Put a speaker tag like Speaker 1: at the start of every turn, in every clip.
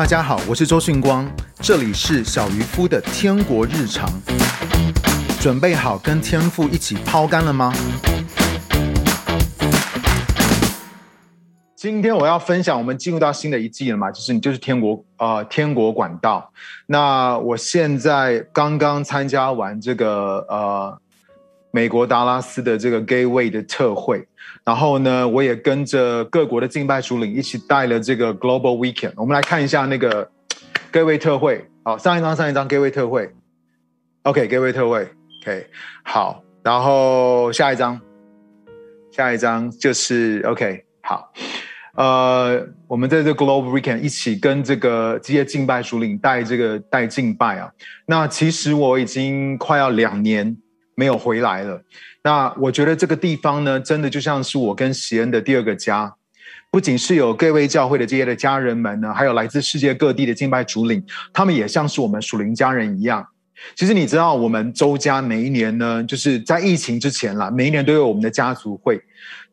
Speaker 1: 大家好，我是周迅光，这里是小渔夫的天国日常。准备好跟天父一起抛竿了吗？今天我要分享，我们进入到新的一季了嘛，就是你就是天国、呃，天国管道。那我现在刚刚参加完这个呃。美国达拉斯的这个 Gateway 的特会，然后呢，我也跟着各国的敬拜首领一起带了这个 Global Weekend。我们来看一下那个各位特会。好，上一张，上一张各位特会。，OK，各位特会。OK，好，然后下一张，下一张就是 OK，好。呃，我们在这 Global Weekend 一起跟这个这些敬拜首领带这个带敬拜啊。那其实我已经快要两年。没有回来了，那我觉得这个地方呢，真的就像是我跟锡恩的第二个家，不仅是有各位教会的这些的家人们呢，还有来自世界各地的敬拜主领，他们也像是我们属灵家人一样。其实你知道，我们周家每一年呢，就是在疫情之前啦，每一年都有我们的家族会，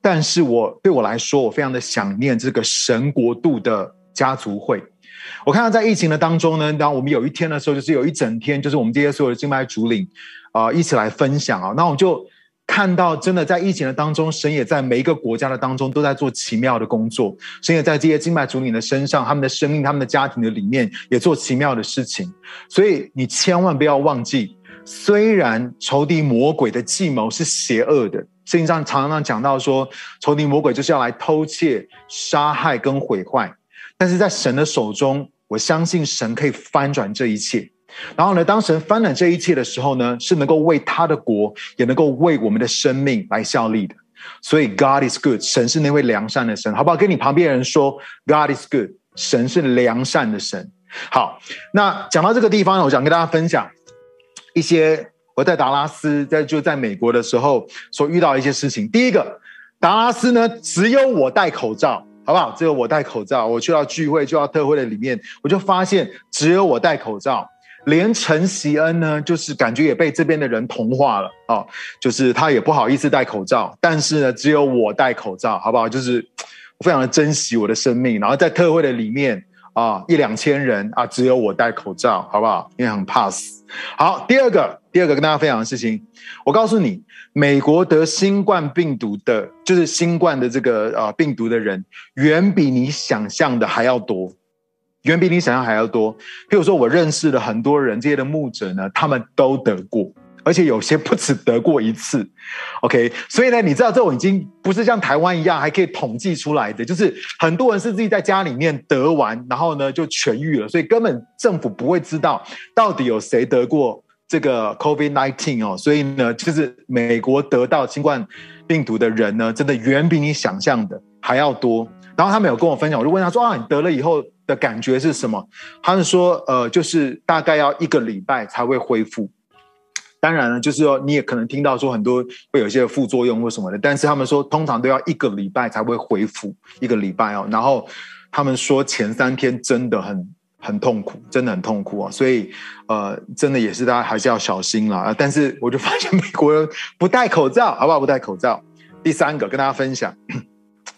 Speaker 1: 但是我对我来说，我非常的想念这个神国度的家族会。我看到在疫情的当中呢，当我们有一天的时候，就是有一整天，就是我们这些所有的敬拜主领。啊、一起来分享啊！那我就看到，真的在疫情的当中，神也在每一个国家的当中都在做奇妙的工作。神也在这些敬拜主领的身上，他们的生命、他们的家庭的里面，也做奇妙的事情。所以你千万不要忘记，虽然仇敌魔鬼的计谋是邪恶的，圣经上常常讲到说，仇敌魔鬼就是要来偷窃、杀害跟毁坏。但是在神的手中，我相信神可以翻转这一切。然后呢，当神翻转这一切的时候呢，是能够为他的国，也能够为我们的生命来效力的。所以，God is good，神是那位良善的神，好不好？跟你旁边人说，God is good，神是良善的神。好，那讲到这个地方呢，我想跟大家分享一些我在达拉斯，在就在美国的时候所遇到一些事情。第一个，达拉斯呢，只有我戴口罩，好不好？只有我戴口罩。我去到聚会，去到特会的里面，我就发现只有我戴口罩。连陈锡恩呢，就是感觉也被这边的人同化了啊、就是他也不好意思戴口罩，但是呢，只有我戴口罩，好不好？就是我非常的珍惜我的生命，然后在特会的里面啊，一两千人啊，只有我戴口罩，好不好？因为很怕死。好，第二个，第二个跟大家分享的事情，我告诉你，美国得新冠病毒的，就是新冠的这个啊病毒的人，远比你想象的还要多。远比你想象还要多。譬如说，我认识了很多人，这些的牧者呢，他们都得过，而且有些不止得过一次。OK，所以呢，你知道这种已经不是像台湾一样还可以统计出来的，就是很多人是自己在家里面得完，然后呢就痊愈了，所以根本政府不会知道到底有谁得过这个 COVID-19 哦。所以呢，就是美国得到新冠病毒的人呢，真的远比你想象的还要多。然后他们有跟我分享，我就问他说：“啊，你得了以后？”的感觉是什么？他们说，呃，就是大概要一个礼拜才会恢复。当然了，就是说你也可能听到说很多会有一些副作用或什么的，但是他们说通常都要一个礼拜才会恢复，一个礼拜哦。然后他们说前三天真的很很痛苦，真的很痛苦啊。所以呃，真的也是大家还是要小心啦。但是我就发现美国人不戴口罩，好不好？不戴口罩。第三个跟大家分享，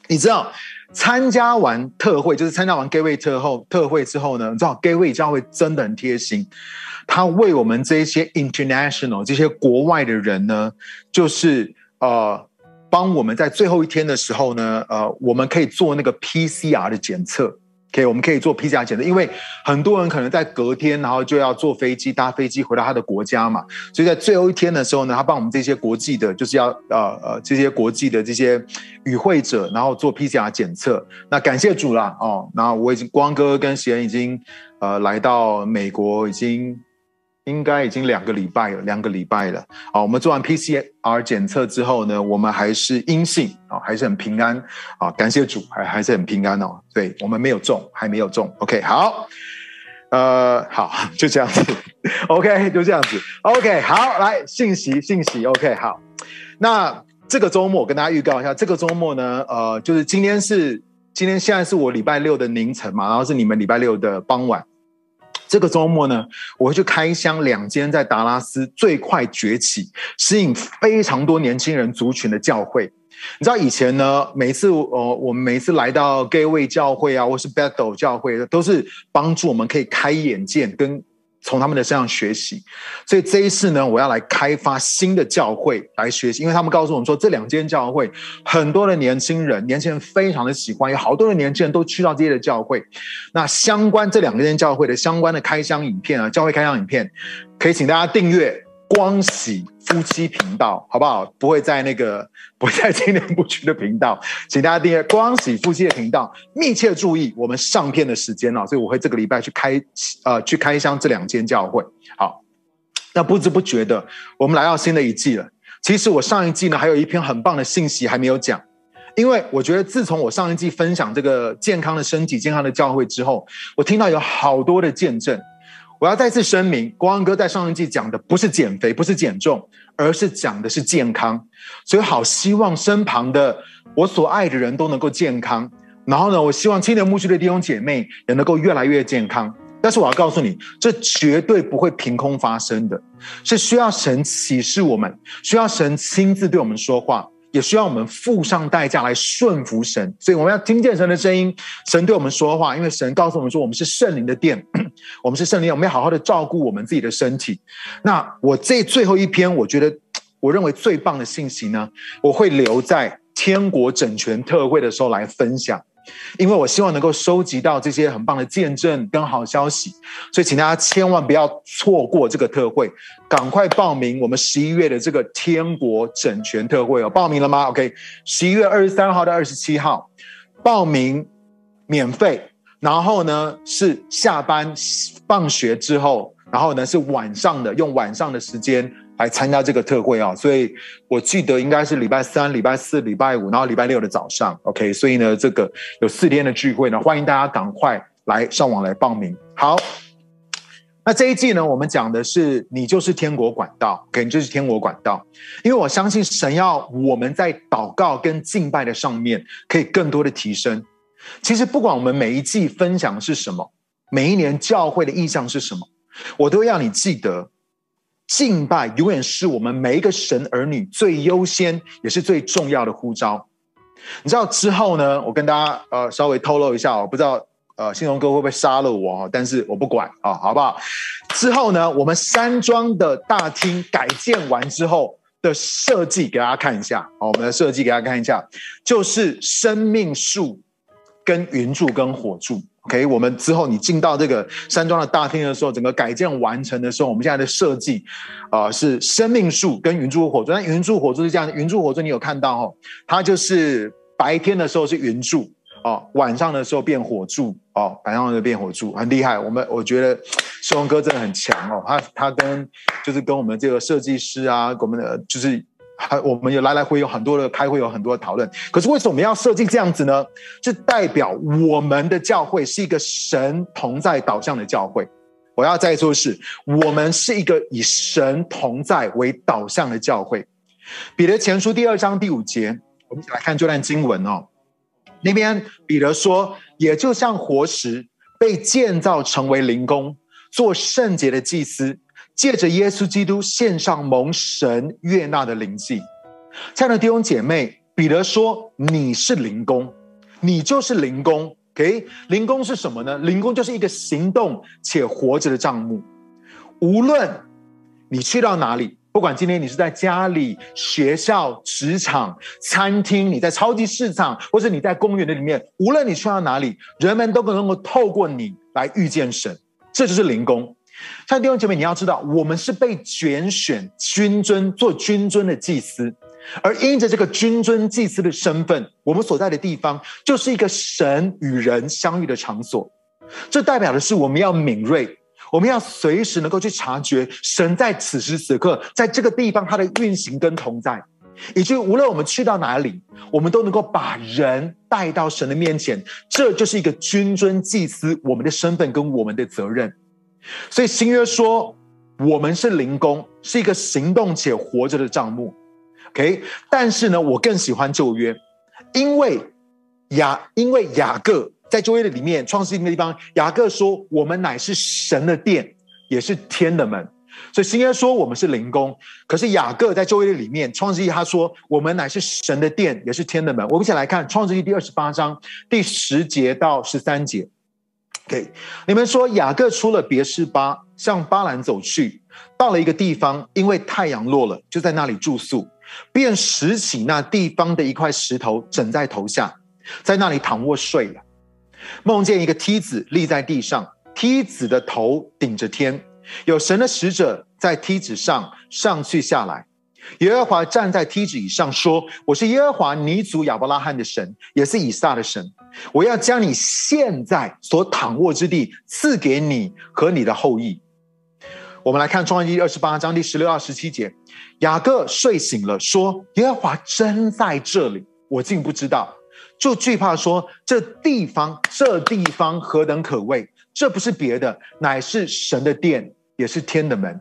Speaker 1: 你知道？参加完特会，就是参加完 Gateway 特后特会之后呢，你知道 Gateway 教会真的很贴心，他为我们这些 international 这些国外的人呢，就是呃帮我们在最后一天的时候呢，呃我们可以做那个 PCR 的检测。可以，我们可以做 PCR 检测，因为很多人可能在隔天，然后就要坐飞机搭飞机回到他的国家嘛，所以在最后一天的时候呢，他帮我们这些国际的，就是要呃呃这些国际的这些与会者，然后做 PCR 检测。那感谢主啦哦，那我已经光哥跟贤已经呃来到美国已经。应该已经两个礼拜了，两个礼拜了。好，我们做完 PCR 检测之后呢，我们还是阴性啊，还是很平安啊，感谢主，还还是很平安哦。对，我们没有中，还没有中。OK，好，呃，好，就这样子。OK，就这样子。OK，好，来信息，信息。OK，好。那这个周末我跟大家预告一下，这个周末呢，呃，就是今天是今天现在是我礼拜六的凌晨嘛，然后是你们礼拜六的傍晚。这个周末呢，我会去开箱两间在达拉斯最快崛起、吸引非常多年轻人族群的教会。你知道以前呢，每次呃，我们每次来到 Gateway 教会啊，或是 Bethel 教会，都是帮助我们可以开眼界跟。从他们的身上学习，所以这一次呢，我要来开发新的教会来学习，因为他们告诉我们说，这两间教会很多的年轻人，年轻人非常的喜欢，有好多的年轻人都去到这些的教会。那相关这两间教会的相关的开箱影片啊，教会开箱影片，可以请大家订阅。光喜夫妻频道，好不好？不会在那个，不会在青年部区的频道，请大家订阅光喜夫妻的频道，密切注意我们上片的时间哦。所以我会这个礼拜去开，呃，去开箱这两间教会。好，那不知不觉的，我们来到新的一季了。其实我上一季呢，还有一篇很棒的信息还没有讲，因为我觉得自从我上一季分享这个健康的身体、健康的教会之后，我听到有好多的见证。我要再次声明，国王哥在上一季讲的不是减肥，不是减重，而是讲的是健康。所以，好希望身旁的我所爱的人都能够健康。然后呢，我希望青年牧区的弟兄姐妹也能够越来越健康。但是，我要告诉你，这绝对不会凭空发生的，是需要神启示我们，需要神亲自对我们说话。也需要我们付上代价来顺服神，所以我们要听见神的声音，神对我们说话。因为神告诉我们说，我们是圣灵的殿，我们是圣灵，我们要好好的照顾我们自己的身体。那我这最后一篇，我觉得 我认为最棒的信息呢，我会留在天国整全特会的时候来分享。因为我希望能够收集到这些很棒的见证跟好消息，所以请大家千万不要错过这个特会，赶快报名我们十一月的这个天国整全特会哦！报名了吗？OK，十一月二十三号到二十七号，报名免费，然后呢是下班放学之后，然后呢是晚上的，用晚上的时间。来参加这个特会啊，所以我记得应该是礼拜三、礼拜四、礼拜五，然后礼拜六的早上，OK。所以呢，这个有四天的聚会呢，欢迎大家赶快来上网来报名。好，那这一季呢，我们讲的是你就是天国管道，OK，你就是天国管道。因为我相信神要我们在祷告跟敬拜的上面可以更多的提升。其实不管我们每一季分享是什么，每一年教会的意向是什么，我都要你记得。敬拜永远是我们每一个神儿女最优先也是最重要的呼召。你知道之后呢？我跟大家呃稍微透露一下，我不知道呃信荣哥会不会杀了我，但是我不管啊，好不好？之后呢，我们山庄的大厅改建完之后的设计给大家看一下。好，我们的设计给大家看一下，就是生命树跟云柱跟火柱。OK，我们之后你进到这个山庄的大厅的时候，整个改建完成的时候，我们现在的设计啊、是生命树跟云柱火柱。那云柱火柱是这样，云柱火柱你有看到哦，它就是白天的时候是云柱哦，晚上的时候变火柱哦，晚上就变火柱，很厉害。我们我觉得 世荣哥真的很强哦，他他跟就是跟我们这个设计师啊，我们的就是。还，我们有来来回有很多的开会，有很多的讨论。可是为什么要设计这样子呢？是代表我们的教会是一个神同在导向的教会。我要再说的是，我们是一个以神同在为导向的教会。彼得前书第二章第五节，我们一起来看这段经文哦。那边彼得说：“也就像活石被建造成为灵宫，做圣洁的祭司。”借着耶稣基督献上蒙神悦纳的灵祭，亲爱的弟兄姐妹，彼得说：“你是灵工，你就是灵工。”OK，灵工是什么呢？灵工就是一个行动且活着的账目。无论你去到哪里，不管今天你是在家里、学校、职场、餐厅，你在超级市场，或者你在公园的里面，无论你去到哪里，人们都能够透过你来遇见神。这就是灵工像弟兄姐妹，你要知道，我们是被拣选君尊做君尊的祭司，而因着这个君尊祭司的身份，我们所在的地方就是一个神与人相遇的场所。这代表的是我们要敏锐，我们要随时能够去察觉神在此时此刻在这个地方他的运行跟同在，以及无论我们去到哪里，我们都能够把人带到神的面前。这就是一个君尊祭司我们的身份跟我们的责任。所以新约说，我们是灵工，是一个行动且活着的帐目。OK，但是呢，我更喜欢旧约，因为雅因为雅各在旧约的里面，创世记的地方，雅各说，我们乃是神的殿，也是天的门。所以新约说我们是灵工，可是雅各在旧约的里面创世记他说我们乃是神的殿，也是天的门。我们一起来看创世记第二十八章第十节到十三节。OK，你们说雅各出了别是巴，向巴兰走去，到了一个地方，因为太阳落了，就在那里住宿，便拾起那地方的一块石头，枕在头下，在那里躺卧睡了。梦见一个梯子立在地上，梯子的头顶着天。有神的使者在梯子上上去下来，耶和华站在梯子以上说：“我是耶和华你祖亚伯拉罕的神，也是以撒的神。我要将你现在所躺卧之地赐给你和你的后裔。”我们来看创世记二十八章第十六到十七节：雅各睡醒了，说：“耶和华真在这里，我竟不知道。”就惧怕说：“这地方，这地方何等可畏！这不是别的，乃是神的殿。”也是天的门，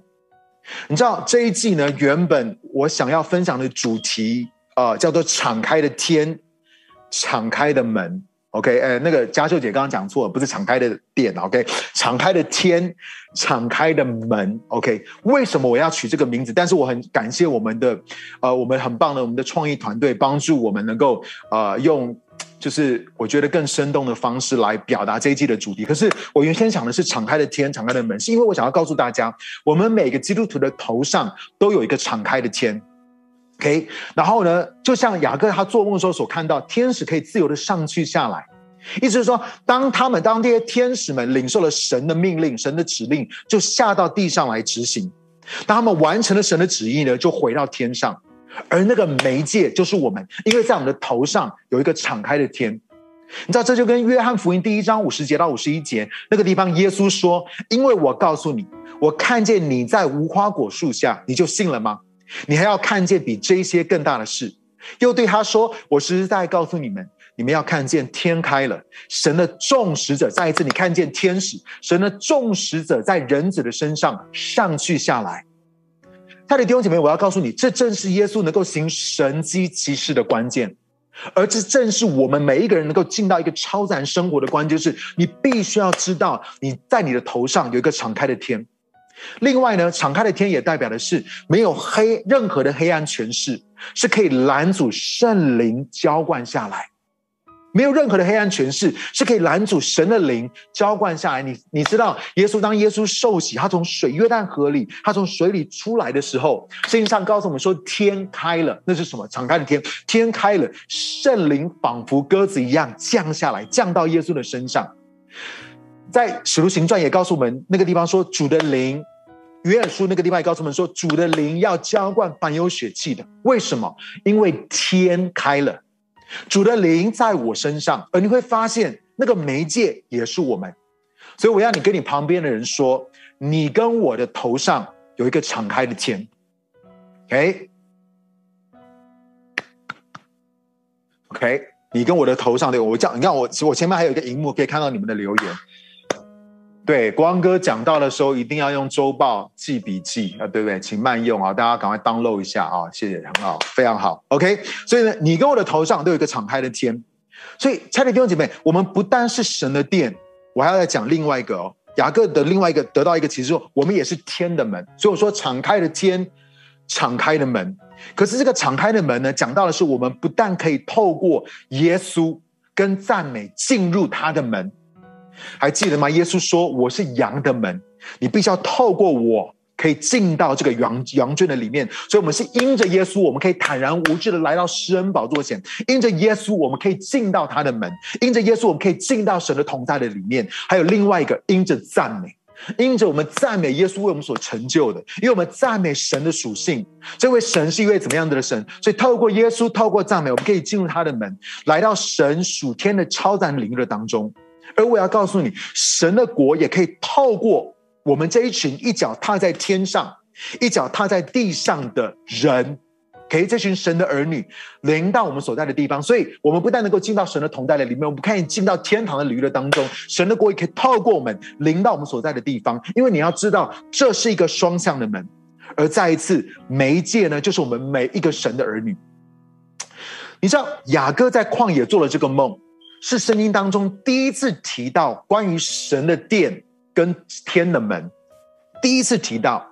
Speaker 1: 你知道这一季呢？原本我想要分享的主题，呃，叫做“敞开的天，敞开的门”。OK，呃，那个嘉秀姐刚刚讲错了，不是敞开的店。OK，敞开的天，敞开的门。OK，为什么我要取这个名字？但是我很感谢我们的，呃，我们很棒的我们的创意团队，帮助我们能够呃用。就是我觉得更生动的方式来表达这一季的主题。可是我原先想的是敞开的天，敞开的门，是因为我想要告诉大家，我们每个基督徒的头上都有一个敞开的天。OK，然后呢，就像雅各他做梦的时候所看到，天使可以自由的上去下来，意思是说，当他们当这些天使们领受了神的命令、神的指令，就下到地上来执行。当他们完成了神的旨意呢，就回到天上。而那个媒介就是我们，因为在我们的头上有一个敞开的天，你知道，这就跟约翰福音第一章五十节到五十一节那个地方，耶稣说：“因为我告诉你，我看见你在无花果树下，你就信了吗？你还要看见比这些更大的事。”又对他说：“我实实在在告诉你们，你们要看见天开了，神的众使者再一次，你看见天使，神的众使者在人子的身上上去下来。”他的弟兄姐妹，我要告诉你，这正是耶稣能够行神迹奇事的关键，而这正是我们每一个人能够进到一个超自然生活的关键，就是你必须要知道，你在你的头上有一个敞开的天。另外呢，敞开的天也代表的是没有黑任何的黑暗权势，是可以拦阻圣灵浇灌下来。没有任何的黑暗权势是可以拦阻神的灵浇灌下来。你你知道，耶稣当耶稣受洗，他从水约旦河里，他从水里出来的时候，圣经上告诉我们说，天开了，那是什么？敞开的天，天开了，圣灵仿佛鸽子一样降下来，降到耶稣的身上。在使徒行传也告诉我们，那个地方说主的灵，约珥书那个地方也告诉我们说，主的灵要浇灌凡有血气的。为什么？因为天开了。主的灵在我身上，而你会发现那个媒介也是我们，所以我要你跟你旁边的人说，你跟我的头上有一个敞开的天，OK，OK，你跟我的头上对我叫，你看我我前面还有一个荧幕可以看到你们的留言。对，光哥讲到的时候一定要用周报记笔记啊，对不对？请慢用啊，大家赶快 download 一下啊，谢谢，很好，非常好，OK。所以呢，你跟我的头上都有一个敞开的天，所以亲爱的弟兄姐妹，我们不单是神的殿，我还要再讲另外一个哦，雅各的另外一个得到一个启示说，我们也是天的门。所以我说敞开的天，敞开的门。可是这个敞开的门呢，讲到的是我们不但可以透过耶稣跟赞美进入他的门。还记得吗？耶稣说：“我是羊的门，你必须要透过我，可以进到这个羊羊圈的里面。所以，我们是因着耶稣，我们可以坦然无惧的来到施恩宝座前；因着耶稣，我们可以进到他的门；因着耶稣，我们可以进到神的同在的里面。还有另外一个，因着赞美，因着我们赞美耶稣为我们所成就的，因为我们赞美神的属性。这位神是一位怎么样的神？所以，透过耶稣，透过赞美，我们可以进入他的门，来到神属天的超自然灵的当中。”而我要告诉你，神的国也可以透过我们这一群一脚踏在天上、一脚踏在地上的人，给这群神的儿女临到我们所在的地方。所以，我们不但能够进到神的同在的里面，我们可以进到天堂的领域当中。神的国也可以透过我们临到我们所在的地方。因为你要知道，这是一个双向的门。而再一次，媒介呢，就是我们每一个神的儿女。你知道，雅各在旷野做了这个梦。是圣经当中第一次提到关于神的殿跟天的门，第一次提到，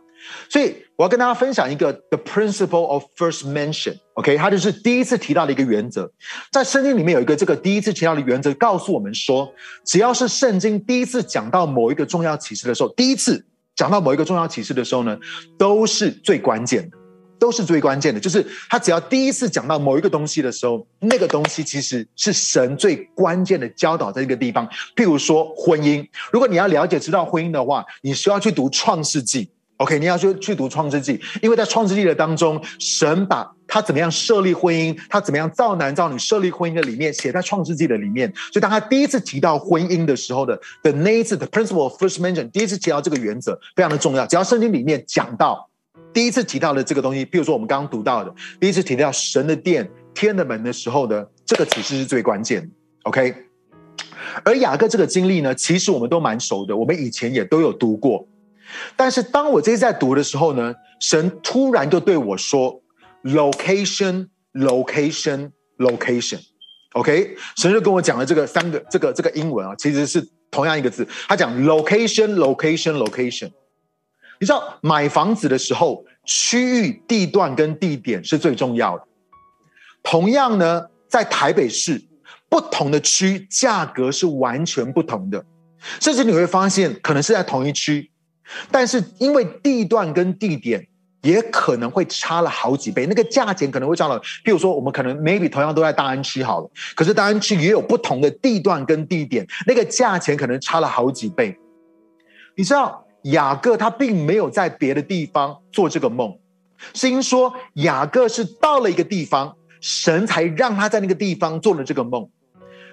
Speaker 1: 所以我要跟大家分享一个 The Principle of First Mention，OK，它就是第一次提到的一个原则。在圣经里面有一个这个第一次提到的原则，告诉我们说，只要是圣经第一次讲到某一个重要启示的时候，第一次讲到某一个重要启示的时候呢，都是最关键的，都是最关键的。就是他只要第一次讲到某一个东西的时候，那个东西其实是神最关键的教导在这个地方。譬如说婚姻，如果你要了解知道婚姻的话，你需要去读创世纪。OK，你要去去读创世纪，因为在创世纪的当中，神把他怎么样设立婚姻，他怎么样造男造女设立婚姻的里面写在创世纪的里面。所以当他第一次提到婚姻的时候的的那一次的 principle first mention，第一次提到这个原则非常的重要。只要圣经里面讲到第一次提到的这个东西，比如说我们刚刚读到的第一次提到神的殿、天的门的时候呢，这个启示是最关键的。OK，而雅各这个经历呢，其实我们都蛮熟的，我们以前也都有读过。但是当我这次在读的时候呢，神突然就对我说：“location, location, location，OK？” 神就跟我讲了这个三个这个这个英文啊，其实是同样一个字。他讲 location, location, location。你知道买房子的时候，区域、地段跟地点是最重要的。同样呢，在台北市不同的区价格是完全不同的，甚至你会发现可能是在同一区。但是因为地段跟地点也可能会差了好几倍，那个价钱可能会差了。比如说，我们可能 maybe 同样都在大安区好了，可是大安区也有不同的地段跟地点，那个价钱可能差了好几倍。你知道雅各他并没有在别的地方做这个梦，是因说雅各是到了一个地方，神才让他在那个地方做了这个梦。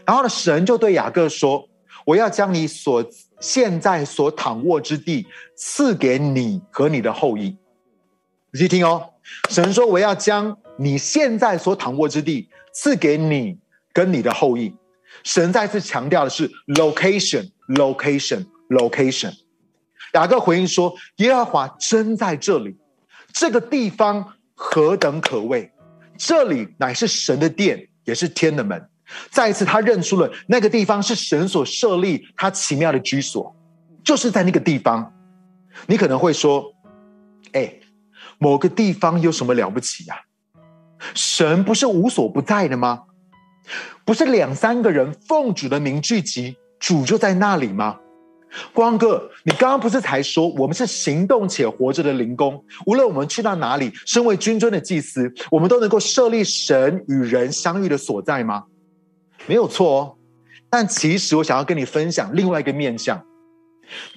Speaker 1: 然后呢，神就对雅各说：“我要将你所。”现在所躺卧之地赐给你和你的后裔，仔细听哦。神说：“我要将你现在所躺卧之地赐给你跟你的后裔。”神再次强调的是 location, location, location。雅各回应说：“耶和华真在这里，这个地方何等可畏！这里乃是神的殿，也是天的门。”再一次，他认出了那个地方是神所设立他奇妙的居所，就是在那个地方。你可能会说：“哎，某个地方有什么了不起呀？神不是无所不在的吗？不是两三个人奉主的名聚集，主就在那里吗？”光哥，你刚刚不是才说我们是行动且活着的灵工？无论我们去到哪里，身为君尊的祭司，我们都能够设立神与人相遇的所在吗？没有错哦，但其实我想要跟你分享另外一个面向，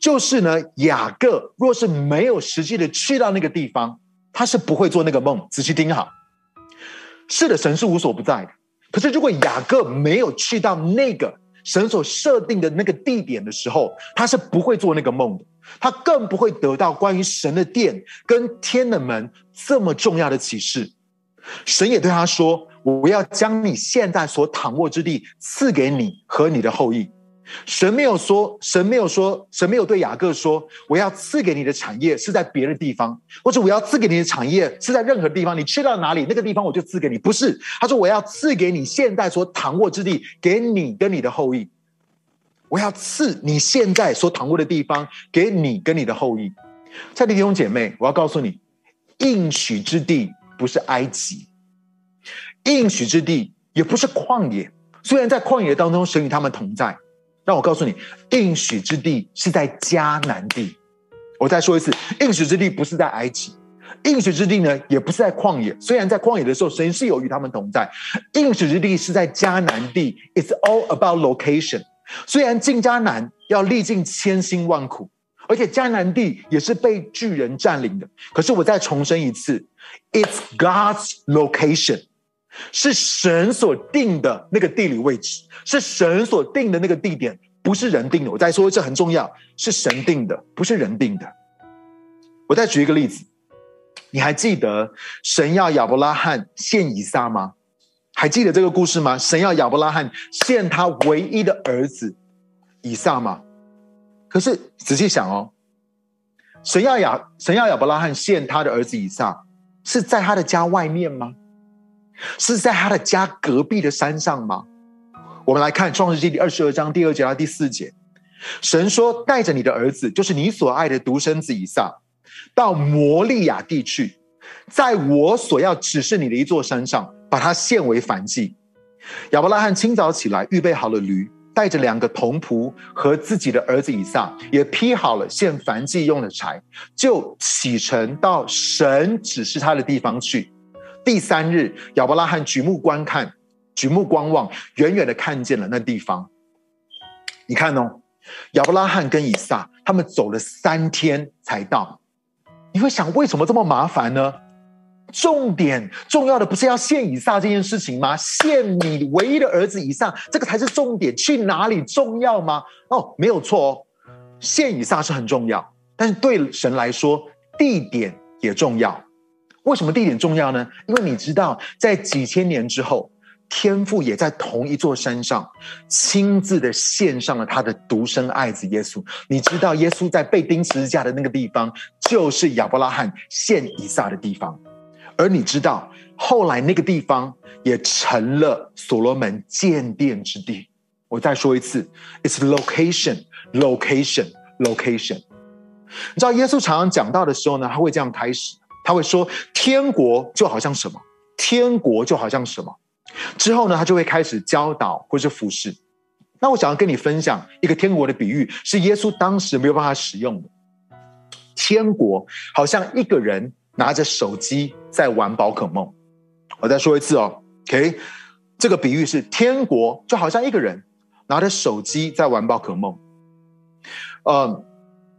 Speaker 1: 就是呢，雅各若是没有实际的去到那个地方，他是不会做那个梦。仔细听好，是的，神是无所不在的。可是如果雅各没有去到那个神所设定的那个地点的时候，他是不会做那个梦的，他更不会得到关于神的殿跟天的门这么重要的启示。神也对他说。我要将你现在所躺卧之地赐给你和你的后裔。神没有说，神没有说，神没有对雅各说，我要赐给你的产业是在别的地方，或者我要赐给你的产业是在任何地方，你去到哪里，那个地方我就赐给你。不是，他说我要赐给你现在所躺卧之地，给你跟你的后裔。我要赐你现在所躺卧的地方给你跟你的后裔。亲爱的弟兄姐妹，我要告诉你，应许之地不是埃及。应许之地也不是旷野，虽然在旷野当中，神与他们同在。让我告诉你，应许之地是在迦南地。我再说一次，应许之地不是在埃及，应许之地呢也不是在旷野。虽然在旷野的时候，神是有与他们同在。应许之地是在迦南地，It's all about location。虽然进迦南要历尽千辛万苦，而且迦南地也是被巨人占领的。可是我再重申一次，It's God's location。是神所定的那个地理位置，是神所定的那个地点，不是人定的。我再说，这很重要，是神定的，不是人定的。我再举一个例子，你还记得神要亚伯拉罕献以撒吗？还记得这个故事吗？神要亚伯拉罕献他唯一的儿子以撒吗？可是仔细想哦，神要亚神要亚伯拉罕献他的儿子以撒，是在他的家外面吗？是在他的家隔壁的山上吗？我们来看创世记第二十二章第二节到第四节，神说：“带着你的儿子，就是你所爱的独生子以撒，到摩利亚地去，在我所要指示你的一座山上，把它献为燔祭。亚伯拉罕清早起来，预备好了驴，带着两个童仆和自己的儿子以撒，也劈好了献燔祭用的柴，就启程到神指示他的地方去。第三日，亚伯拉罕举目观看，举目观望，远远的看见了那地方。你看哦，亚伯拉罕跟以撒他们走了三天才到。你会想，为什么这么麻烦呢？重点重要的不是要献以撒这件事情吗？献你唯一的儿子以撒，这个才是重点。去哪里重要吗？哦，没有错哦，献以撒是很重要，但是对神来说，地点也重要。为什么地点重要呢？因为你知道，在几千年之后，天父也在同一座山上亲自的献上了他的独生爱子耶稣。你知道，耶稣在被钉十字架的那个地方，就是亚伯拉罕献以撒的地方。而你知道，后来那个地方也成了所罗门建殿之地。我再说一次，It's location, location, location。你知道，耶稣常常讲到的时候呢，他会这样开始，他会说：“天国就好像什么？天国就好像什么？”之后呢，他就会开始教导或是服侍。那我想要跟你分享一个天国的比喻，是耶稣当时没有办法使用的。天国好像一个人。拿着手机在玩宝可梦，我再说一次哦，OK，这个比喻是天国就好像一个人拿着手机在玩宝可梦。呃，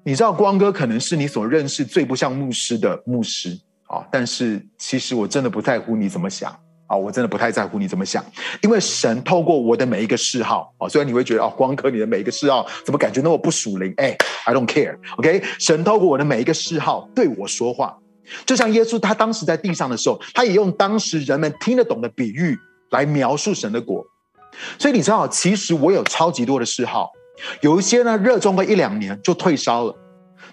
Speaker 1: 你知道光哥可能是你所认识最不像牧师的牧师啊，但是其实我真的不在乎你怎么想啊，我真的不太在乎你怎么想，因为神透过我的每一个嗜好啊，虽然你会觉得哦，光哥你的每一个嗜好怎么感觉那么不属灵？哎，I don't care，OK，神透过我的每一个嗜好对我说话。就像耶稣，他当时在地上的时候，他也用当时人们听得懂的比喻来描述神的果。所以你知道，其实我有超级多的嗜好，有一些呢热衷个一两年就退烧了。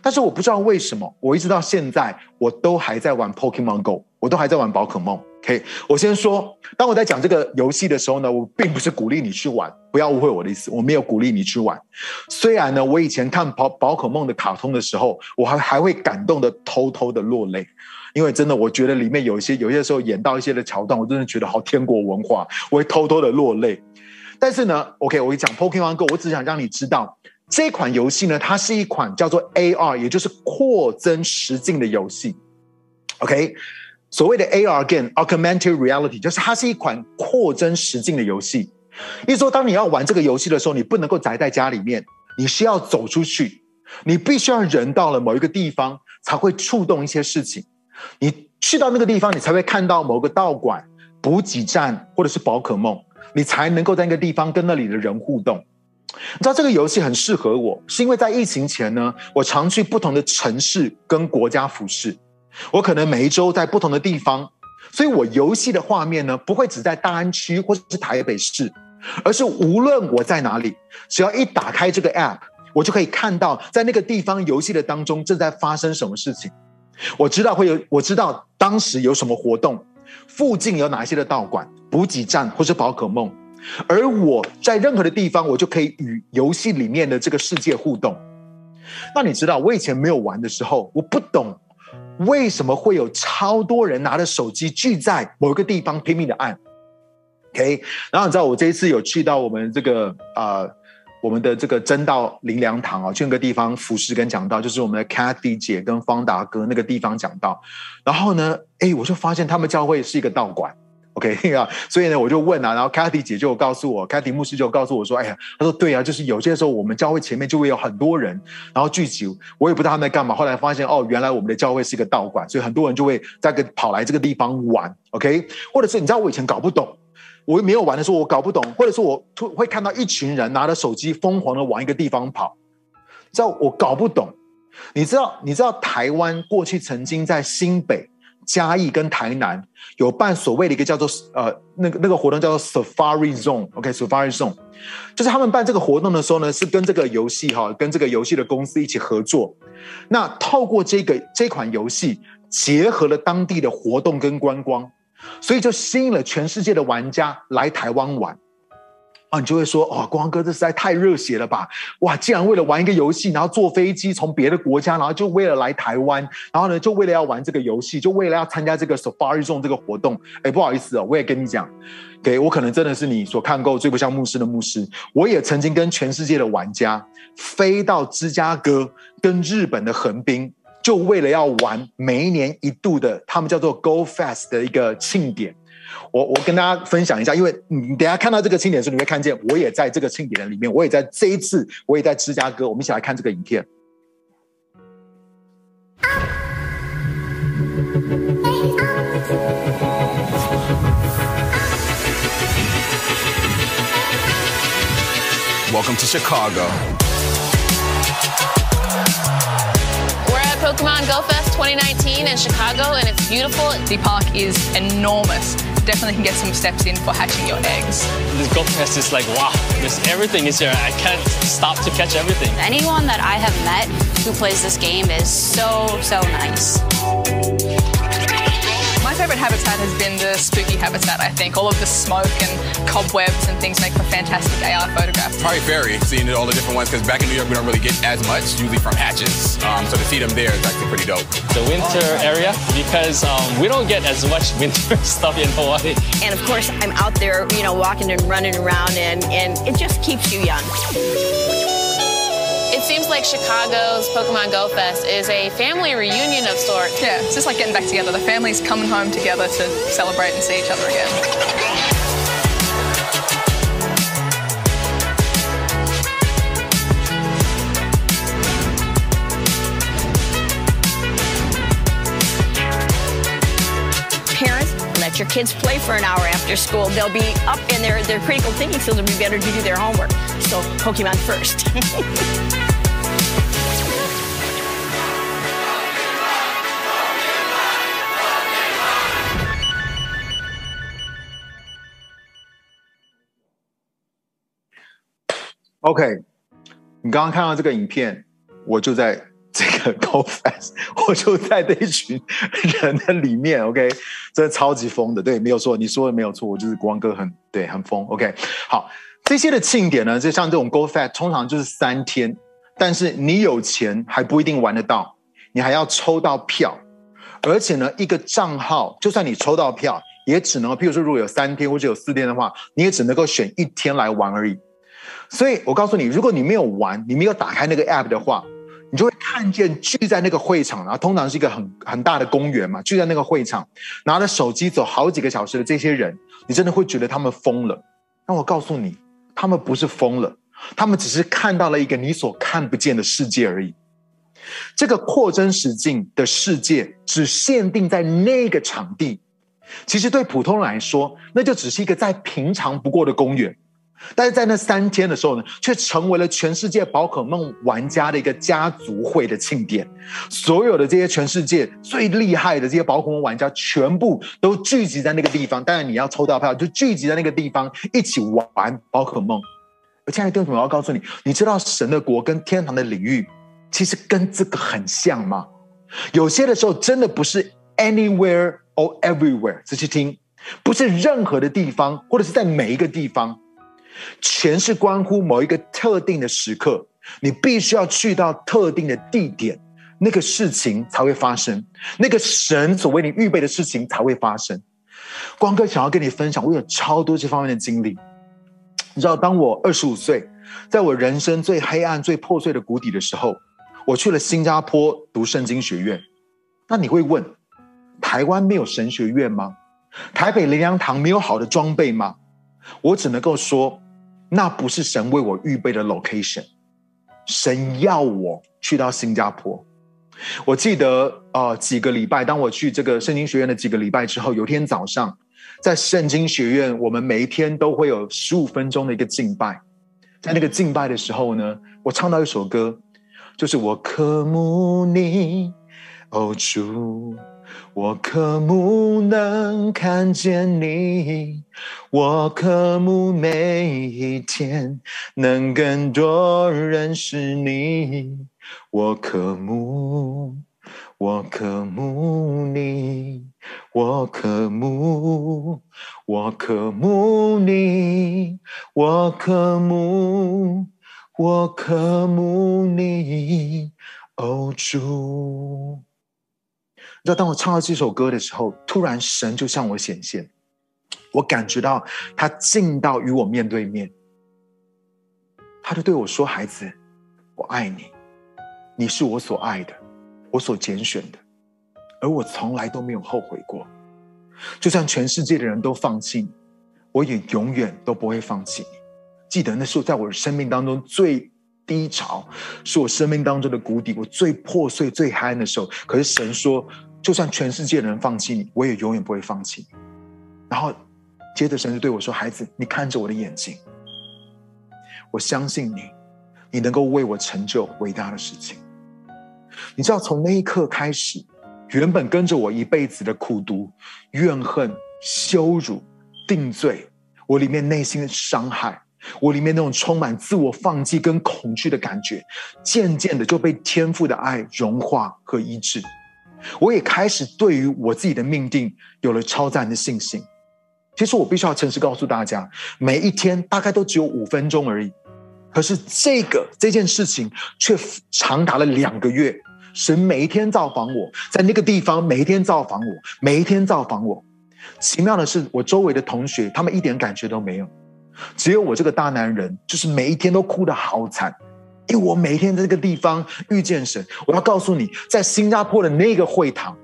Speaker 1: 但是我不知道为什么，我一直到现在我都还在玩 Pokemon Go，我都还在玩宝可梦。OK，我先说，当我在讲这个游戏的时候呢，我并不是鼓励你去玩，不要误会我的意思，我没有鼓励你去玩。虽然呢，我以前看宝宝可梦的卡通的时候，我还还会感动的偷偷的落泪，因为真的，我觉得里面有一些有些时候演到一些的桥段，我真的觉得好天国文化，我会偷偷的落泪。但是呢，OK，我一讲 Pokemon Go，我只想让你知道，这款游戏呢，它是一款叫做 AR，也就是扩增实境的游戏。OK。所谓的 AR game，Augmented Reality，就是它是一款扩增实境的游戏。意思说，当你要玩这个游戏的时候，你不能够宅在家里面，你需要走出去，你必须要人到了某一个地方，才会触动一些事情。你去到那个地方，你才会看到某个道馆、补给站或者是宝可梦，你才能够在那个地方跟那里的人互动。你知道这个游戏很适合我，是因为在疫情前呢，我常去不同的城市跟国家服侍。我可能每一周在不同的地方，所以我游戏的画面呢，不会只在大安区或者是台北市，而是无论我在哪里，只要一打开这个 App，我就可以看到在那个地方游戏的当中正在发生什么事情。我知道会有，我知道当时有什么活动，附近有哪一些的道馆、补给站或是宝可梦，而我在任何的地方，我就可以与游戏里面的这个世界互动。那你知道，我以前没有玩的时候，我不懂。为什么会有超多人拿着手机聚在某一个地方拼命的按？OK，然后你知道我这一次有去到我们这个呃我们的这个真道灵粮堂啊，去那个地方服侍跟讲道，就是我们的 Cathy 姐跟方达哥那个地方讲道。然后呢，哎，我就发现他们教会是一个道馆。OK 啊，所以呢，我就问啊，然后 Cathy 姐就告诉我，Cathy 牧师就告诉我说，哎呀，他说对啊，就是有些时候我们教会前面就会有很多人，然后聚集，我也不知道他们在干嘛。后来发现哦，原来我们的教会是一个道馆，所以很多人就会在个跑来这个地方玩。OK，或者是你知道我以前搞不懂，我没有玩的时候我搞不懂，或者是我突会看到一群人拿着手机疯狂的往一个地方跑，你知道我搞不懂。你知道你知道台湾过去曾经在新北。嘉义跟台南有办所谓的一个叫做呃那个那个活动叫做 Safari Zone，OK，Safari Zone，就是他们办这个活动的时候呢，是跟这个游戏哈，跟这个游戏的公司一起合作。那透过这个这款游戏，结合了当地的活动跟观光，所以就吸引了全世界的玩家来台湾玩。你就会说，哦，光哥这实在太热血了吧！哇，竟然为了玩一个游戏，然后坐飞机从别的国家，然后就为了来台湾，然后呢，就为了要玩这个游戏，就为了要参加这个 Safari Zone 这个活动。哎，不好意思哦，我也跟你讲，给我可能真的是你所看过最不像牧师的牧师。我也曾经跟全世界的玩家飞到芝加哥，跟日本的横滨，就为了要玩每一年一度的他们叫做 Go Fest 的一个庆典。我我跟大家分享一下，因为你等下看到这个庆典的时候，你会看见我也在这个庆典的里面，我也在这一次，我也在芝加哥。我们一起来看这个影片。
Speaker 2: Welcome to Chicago.
Speaker 3: We're at Pokemon Go Fest 2019 in Chicago, and it's beautiful.
Speaker 4: The park is enormous. Definitely can get some steps in for hatching your eggs.
Speaker 5: This Go Fest is like, wow, there's everything is here. I can't stop to catch everything.
Speaker 6: Anyone that I have met who plays this game is so, so nice.
Speaker 4: My favorite habitat has been the spooky habitat, I think. All of the smoke and cobwebs and things make for fantastic AR photographs.
Speaker 2: Probably fairy, seeing all the different ones, because back in New York, we don't really get as much, usually from hatches. Um, so to see them there is actually pretty dope.
Speaker 5: The winter area, because um, we don't get as much winter stuff in Hawaii.
Speaker 7: And of course, I'm out there, you know, walking and running around, and, and it just keeps you young.
Speaker 3: It seems like Chicago's Pokemon Go Fest is a family reunion of sorts.
Speaker 4: Yeah, it's just like getting back together. The family's coming home together to celebrate and see each other again.
Speaker 7: let your kids play for an hour after school. They'll be up in their, their critical thinking skills will be better to do their homework. So Pokemon first.
Speaker 1: OK，你刚刚看到这个影片，我就在 这个 Go Fest，我就在这一群人的里面。OK，真的超级疯的，对，没有错，你说的没有错，我就是国王哥很，对，很疯。OK，好，这些的庆典呢，就像这种 Go Fest，通常就是三天，但是你有钱还不一定玩得到，你还要抽到票，而且呢，一个账号，就算你抽到票，也只能，譬如说，如果有三天或者有四天的话，你也只能够选一天来玩而已。所以我告诉你，如果你没有玩，你没有打开那个 app 的话，看见聚在那个会场，然后通常是一个很很大的公园嘛，聚在那个会场，拿着手机走好几个小时的这些人，你真的会觉得他们疯了。那我告诉你，他们不是疯了，他们只是看到了一个你所看不见的世界而已。这个扩增实境的世界只限定在那个场地，其实对普通人来说，那就只是一个再平常不过的公园。但是在那三天的时候呢，却成为了全世界宝可梦玩家的一个家族会的庆典。所有的这些全世界最厉害的这些宝可梦玩家，全部都聚集在那个地方。当然，你要抽到票，就聚集在那个地方一起玩宝可梦。而亲爱的弟兄，我要告诉你，你知道神的国跟天堂的领域，其实跟这个很像吗？有些的时候，真的不是 anywhere or everywhere。仔细听，不是任何的地方，或者是在每一个地方。全是关乎某一个特定的时刻，你必须要去到特定的地点，那个事情才会发生，那个神所为你预备的事情才会发生。光哥想要跟你分享，我有超多这方面的经历。你知道，当我二十五岁，在我人生最黑暗、最破碎的谷底的时候，我去了新加坡读圣经学院。那你会问，台湾没有神学院吗？台北灵粮堂没有好的装备吗？我只能够说。那不是神为我预备的 location，神要我去到新加坡。我记得，呃，几个礼拜，当我去这个圣经学院的几个礼拜之后，有天早上，在圣经学院，我们每一天都会有十五分钟的一个敬拜。在那个敬拜的时候呢，我唱到一首歌，就是我渴慕你，哦主。我渴慕能看见你，我渴慕每一天能更多认识你，我渴慕，我渴慕你，我渴慕，我渴慕你，我渴慕，我渴慕你，哦主。你知道，当我唱到这首歌的时候，突然神就向我显现，我感觉到他近到与我面对面，他就对我说：“孩子，我爱你，你是我所爱的。”我所拣选的，而我从来都没有后悔过。就算全世界的人都放弃你，我也永远都不会放弃你。记得那时候，在我的生命当中最低潮，是我生命当中的谷底，我最破碎、最黑暗的时候。可是神说，就算全世界的人放弃你，我也永远不会放弃你。然后接着神就对我说：“孩子，你看着我的眼睛，我相信你，你能够为我成就伟大的事情。”你知道，从那一刻开始，原本跟着我一辈子的苦读、怨恨、羞辱、定罪，我里面内心的伤害，我里面那种充满自我放弃跟恐惧的感觉，渐渐的就被天父的爱融化和医治。我也开始对于我自己的命定有了超赞的信心。其实我必须要诚实告诉大家，每一天大概都只有五分钟而已。可是这个这件事情却长达了两个月，神每一天造访我，在那个地方每一天造访我，每一天造访我。奇妙的是，我周围的同学他们一点感觉都没有，只有我这个大男人，就是每一天都哭得好惨，因为我每一天在这个地方遇见神。我要告诉你，在新加坡的那个会堂，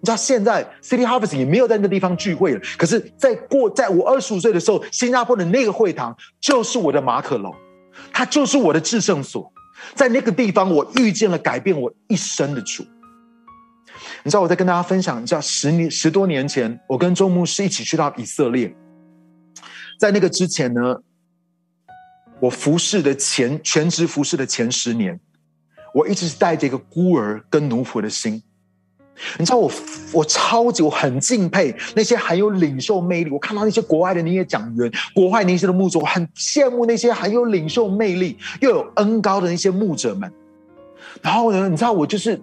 Speaker 1: 你知道现在 City Harvest 也没有在那个地方聚会了，可是在过在我二十五岁的时候，新加坡的那个会堂就是我的马可楼。他就是我的至圣所，在那个地方，我遇见了改变我一生的主。你知道我在跟大家分享，你知道十年十多年前，我跟周牧师一起去到以色列，在那个之前呢，我服侍的前全职服侍的前十年，我一直是带着一个孤儿跟奴仆的心。你知道我，我超级我很敬佩那些很有领袖魅力。我看到那些国外的那些讲员，国外那些的牧者，我很羡慕那些很有领袖魅力又有恩高的那些牧者们。然后呢，你知道我就是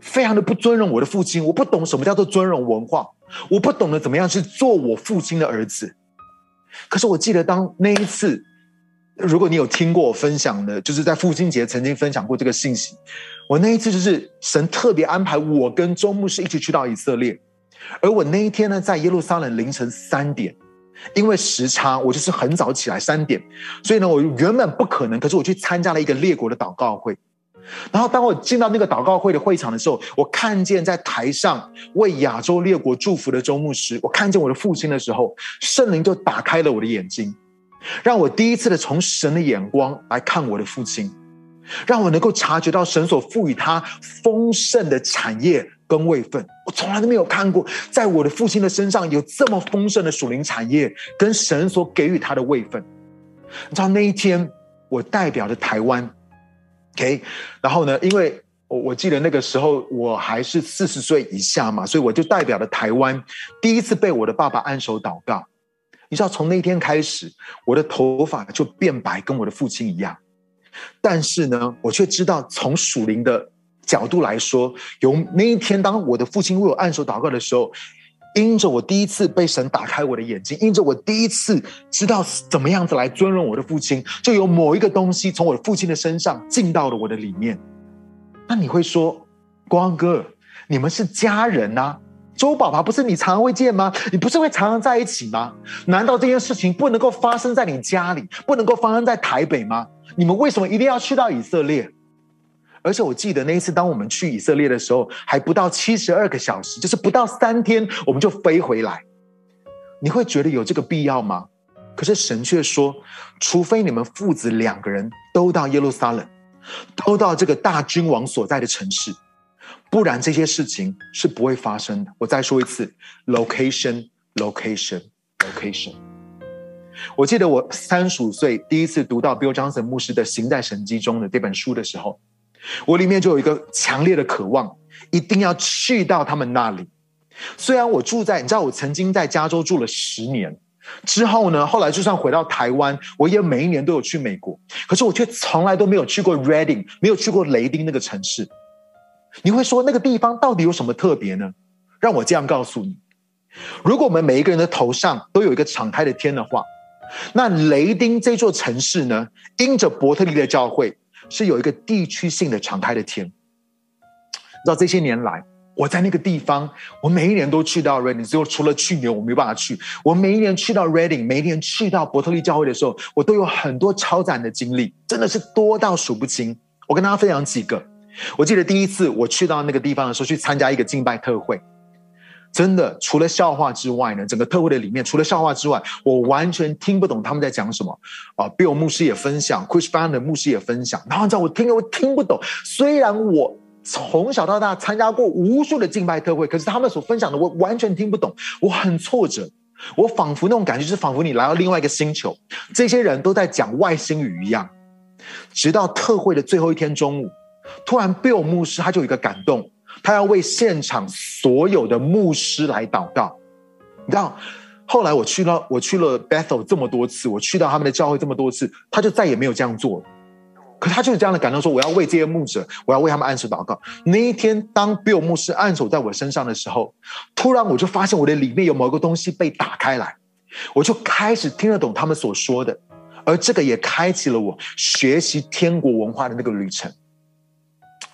Speaker 1: 非常的不尊荣我的父亲，我不懂什么叫做尊荣文化，我不懂得怎么样去做我父亲的儿子。可是我记得当那一次，如果你有听过我分享的，就是在父亲节曾经分享过这个信息。我那一次就是神特别安排我跟周牧师一起去到以色列，而我那一天呢，在耶路撒冷凌晨三点，因为时差，我就是很早起来三点，所以呢，我原本不可能，可是我去参加了一个列国的祷告会。然后当我进到那个祷告会的会场的时候，我看见在台上为亚洲列国祝福的周牧师，我看见我的父亲的时候，圣灵就打开了我的眼睛，让我第一次的从神的眼光来看我的父亲。让我能够察觉到神所赋予他丰盛的产业跟位分，我从来都没有看过，在我的父亲的身上有这么丰盛的属灵产业跟神所给予他的位分。你知道那一天，我代表着台湾，OK，然后呢，因为我我记得那个时候我还是四十岁以下嘛，所以我就代表了台湾，第一次被我的爸爸按手祷告。你知道，从那一天开始，我的头发就变白，跟我的父亲一样。但是呢，我却知道从属灵的角度来说，有那一天，当我的父亲为我按手祷告的时候，因着我第一次被神打开我的眼睛，因着我第一次知道怎么样子来尊荣我的父亲，就有某一个东西从我的父亲的身上进到了我的里面。那你会说，光哥，你们是家人呐？周爸爸不是你常常会见吗？你不是会常常在一起吗？难道这件事情不能够发生在你家里，不能够发生在台北吗？你们为什么一定要去到以色列？而且我记得那一次，当我们去以色列的时候，还不到七十二个小时，就是不到三天，我们就飞回来。你会觉得有这个必要吗？可是神却说，除非你们父子两个人都到耶路撒冷，都到这个大君王所在的城市。不然这些事情是不会发生的。我再说一次，location，location，location。我记得我三十五岁第一次读到 Bill Johnson 牧师的《行在神迹中》的这本书的时候，我里面就有一个强烈的渴望，一定要去到他们那里。虽然我住在，你知道，我曾经在加州住了十年，之后呢，后来就算回到台湾，我也每一年都有去美国，可是我却从来都没有去过 Reading，没有去过雷丁那个城市。你会说那个地方到底有什么特别呢？让我这样告诉你：如果我们每一个人的头上都有一个敞开的天的话，那雷丁这座城市呢，因着伯特利的教会是有一个地区性的敞开的天。你知道这些年来，我在那个地方，我每一年都去到 Reading，只有除了去年我没办法去。我每一年去到 Reading，每一年去到伯特利教会的时候，我都有很多超赞的经历，真的是多到数不清。我跟大家分享几个。我记得第一次我去到那个地方的时候，去参加一个敬拜特会，真的除了笑话之外呢，整个特会的里面除了笑话之外，我完全听不懂他们在讲什么。啊，Bill 牧师也分享，Chris Van 牧师也分享，然后你知道我听我听不懂，虽然我。从小到大参加过无数的敬拜特会，可是他们所分享的我完全听不懂，我很挫折，我仿佛那种感觉是仿佛你来到另外一个星球，这些人都在讲外星语一样。直到特会的最后一天中午，突然 Bill 牧师他就有一个感动，他要为现场所有的牧师来祷告。你知道，后来我去了，我去了 Bethel 这么多次，我去到他们的教会这么多次，他就再也没有这样做。可他就是这样的感动，说我要为这些牧者，我要为他们按手祷告。那一天，当 Bill 牧师按手在我身上的时候，突然我就发现我的里面有某个东西被打开来，我就开始听得懂他们所说的，而这个也开启了我学习天国文化的那个旅程。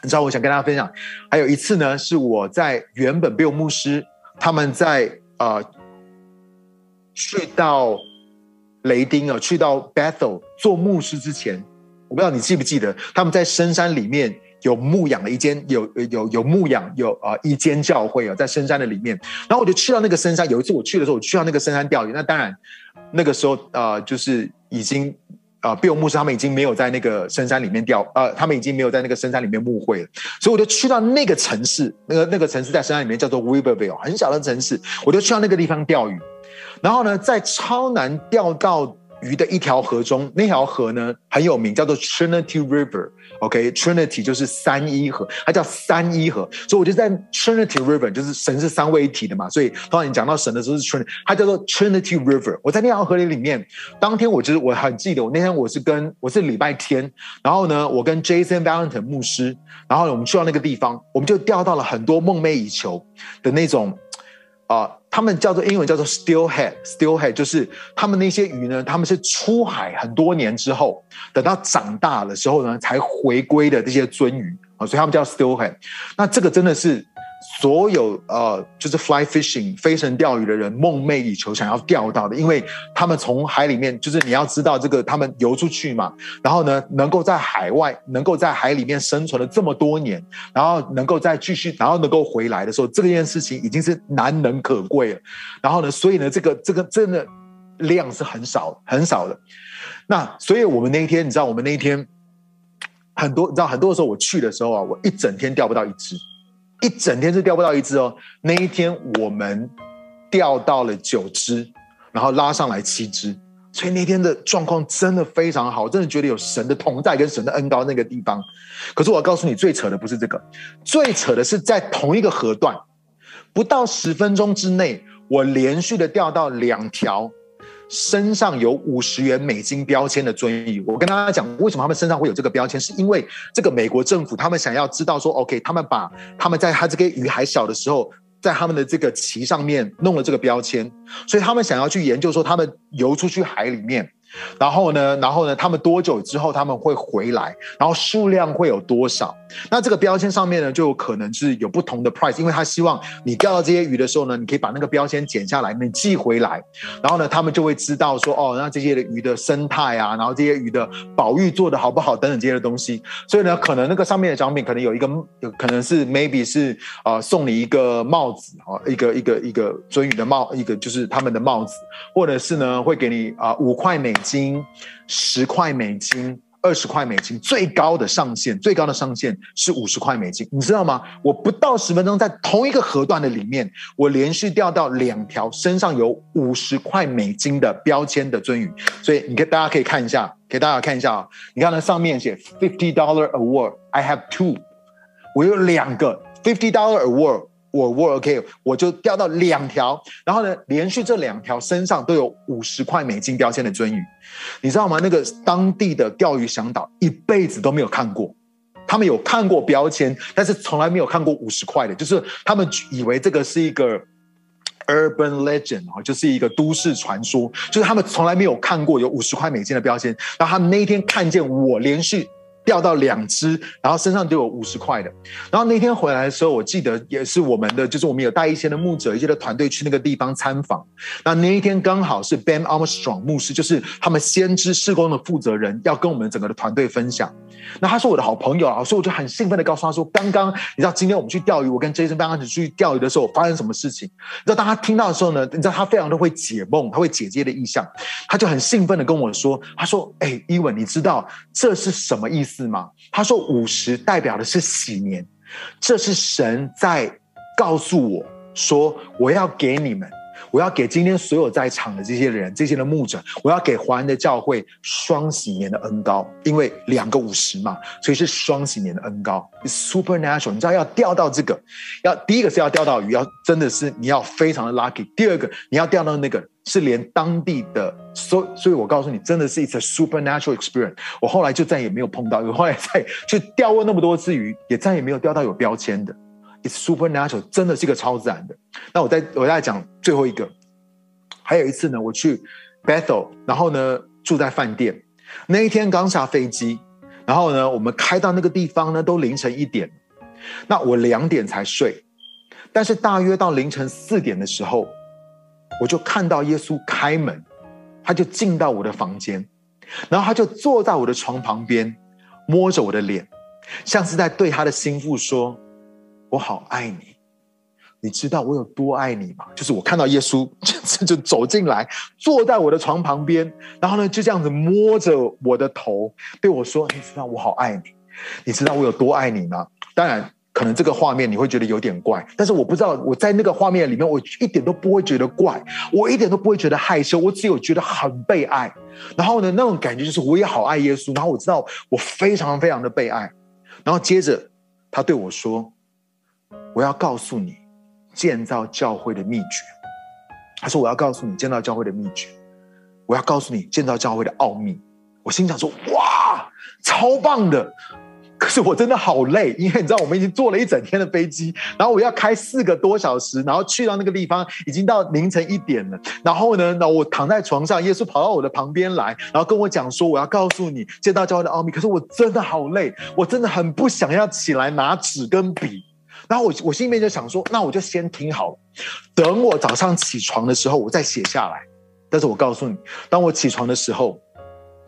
Speaker 1: 你知道，我想跟大家分享，还有一次呢，是我在原本 Bill 牧师他们在呃去到雷丁啊，去到 Bethel 做牧师之前。我不知道你记不记得，他们在深山里面有牧养了一间，有有有牧养有啊、呃、一间教会啊，在深山的里面。然后我就去到那个深山，有一次我去的时候，我去到那个深山钓鱼。那当然，那个时候啊、呃，就是已经啊，庇、呃、牧师他们已经没有在那个深山里面钓，呃，他们已经没有在那个深山里面牧会了。所以我就去到那个城市，那个那个城市在深山里面叫做 w e b e r v i l l e 很小的城市。我就去到那个地方钓鱼，然后呢，在超难钓到。鱼的一条河中，那条河呢很有名，叫做 Trinity River。OK，Trinity 就是三一河，它叫三一河。所以我就在 Trinity River，就是神是三位一体的嘛。所以通常你讲到神的时候是 Trinity，它叫做 Trinity River。我在那条河里里面，当天我就是我很记得，我那天我是跟我是礼拜天，然后呢，我跟 Jason Valentine 牧师，然后我们去到那个地方，我们就钓到了很多梦寐以求的那种啊。他们叫做英文叫做 still head，still head 就是他们那些鱼呢，他们是出海很多年之后，等到长大了之后呢，才回归的这些鳟鱼啊，所以他们叫 still head，。那这个真的是。所有呃，就是 fly fishing 飞绳钓鱼的人梦寐以求想要钓到的，因为他们从海里面，就是你要知道这个，他们游出去嘛，然后呢，能够在海外，能够在海里面生存了这么多年，然后能够再继续，然后能够回来的时候，这件事情已经是难能可贵了。然后呢，所以呢，这个这个真的量是很少很少的。那所以我们那一天，你知道，我们那一天很多，你知道，很多的时候我去的时候啊，我一整天钓不到一只。一整天是钓不到一只哦，那一天我们钓到了九只，然后拉上来七只，所以那天的状况真的非常好，真的觉得有神的同在跟神的恩高那个地方。可是我要告诉你，最扯的不是这个，最扯的是在同一个河段，不到十分钟之内，我连续的钓到两条。身上有五十元美金标签的遵义，我跟大家讲，为什么他们身上会有这个标签？是因为这个美国政府他们想要知道说，OK，他们把他们在他这个鱼还小的时候，在他们的这个旗上面弄了这个标签，所以他们想要去研究说，他们游出去海里面。然后呢，然后呢，他们多久之后他们会回来？然后数量会有多少？那这个标签上面呢，就有可能是有不同的 price，因为他希望你钓到这些鱼的时候呢，你可以把那个标签剪下来，你寄回来。然后呢，他们就会知道说，哦，那这些的鱼的生态啊，然后这些鱼的保育做得好不好等等这些的东西。所以呢，可能那个上面的奖品可能有一个，有可能是 maybe 是、呃，送你一个帽子啊，一个一个一个尊鱼的帽，一个就是他们的帽子，或者是呢会给你啊、呃、五块美。金十块美金，二十块美金，最高的上限，最高的上限是五十块美金，你知道吗？我不到十分钟，在同一个河段的里面，我连续钓到两条身上有五十块美金的标签的鳟鱼，所以你给大家可以看一下，给大家看一下啊，你看它上面写 fifty dollar award，I have two，我有两个 fifty dollar award。我我 OK，我就钓到两条，然后呢，连续这两条身上都有五十块美金标签的鳟鱼，你知道吗？那个当地的钓鱼向导一辈子都没有看过，他们有看过标签，但是从来没有看过五十块的，就是他们以为这个是一个 urban legend 啊，就是一个都市传说，就是他们从来没有看过有五十块美金的标签，然后他们那一天看见我连续。钓到两只，然后身上就有五十块的。然后那天回来的时候，我记得也是我们的，就是我们有带一些的牧者、一些的团队去那个地方参访。那那一天刚好是 Ben Armstrong 牧师，就是他们先知事工的负责人，要跟我们整个的团队分享。那他是我的好朋友啊，所以我就很兴奋的告诉他说：“刚刚你知道今天我们去钓鱼，我跟 Jason 刚刚一起去钓鱼的时候发生什么事情？”你知道当他听到的时候呢，你知道他非常的会解梦，他会解接的意象，他就很兴奋的跟我说：“他说，哎，伊文，你知道这是什么意思是吗？”他说：“五十代表的是喜年，这是神在告诉我说，我要给你们。”我要给今天所有在场的这些人，这些的牧者，我要给华人的教会双喜年的恩膏，因为两个五十嘛，所以是双喜年的恩膏，supernatural。你知道要钓到这个，要第一个是要钓到鱼，要真的是你要非常的 lucky。第二个你要钓到那个是连当地的，所所以我告诉你，真的是一次 supernatural experience。我后来就再也没有碰到，我后来再去钓过那么多次鱼，也再也没有钓到有标签的。It's supernatural，真的是一个超自然的。那我再我再讲最后一个，还有一次呢，我去 Bethel，然后呢住在饭店。那一天刚下飞机，然后呢我们开到那个地方呢都凌晨一点，那我两点才睡，但是大约到凌晨四点的时候，我就看到耶稣开门，他就进到我的房间，然后他就坐在我的床旁边，摸着我的脸，像是在对他的心腹说。我好爱你，你知道我有多爱你吗？就是我看到耶稣就 就走进来，坐在我的床旁边，然后呢就这样子摸着我的头，对我说：“你知道我好爱你，你知道我有多爱你吗？”当然，可能这个画面你会觉得有点怪，但是我不知道我在那个画面里面，我一点都不会觉得怪，我一点都不会觉得害羞，我只有觉得很被爱。然后呢，那种感觉就是我也好爱耶稣，然后我知道我非常非常的被爱。然后接着他对我说。我要告诉你建造教会的秘诀。他说：“我要告诉你建造教会的秘诀。我要告诉你建造教会的奥秘。”我心想说：“哇，超棒的！”可是我真的好累，因为你知道，我们已经坐了一整天的飞机，然后我要开四个多小时，然后去到那个地方，已经到凌晨一点了。然后呢，那我躺在床上，耶稣跑到我的旁边来，然后跟我讲说：“我要告诉你建造教会的奥秘。”可是我真的好累，我真的很不想要起来拿纸跟笔。然后我我心里面就想说，那我就先听好了，等我早上起床的时候，我再写下来。但是我告诉你，当我起床的时候，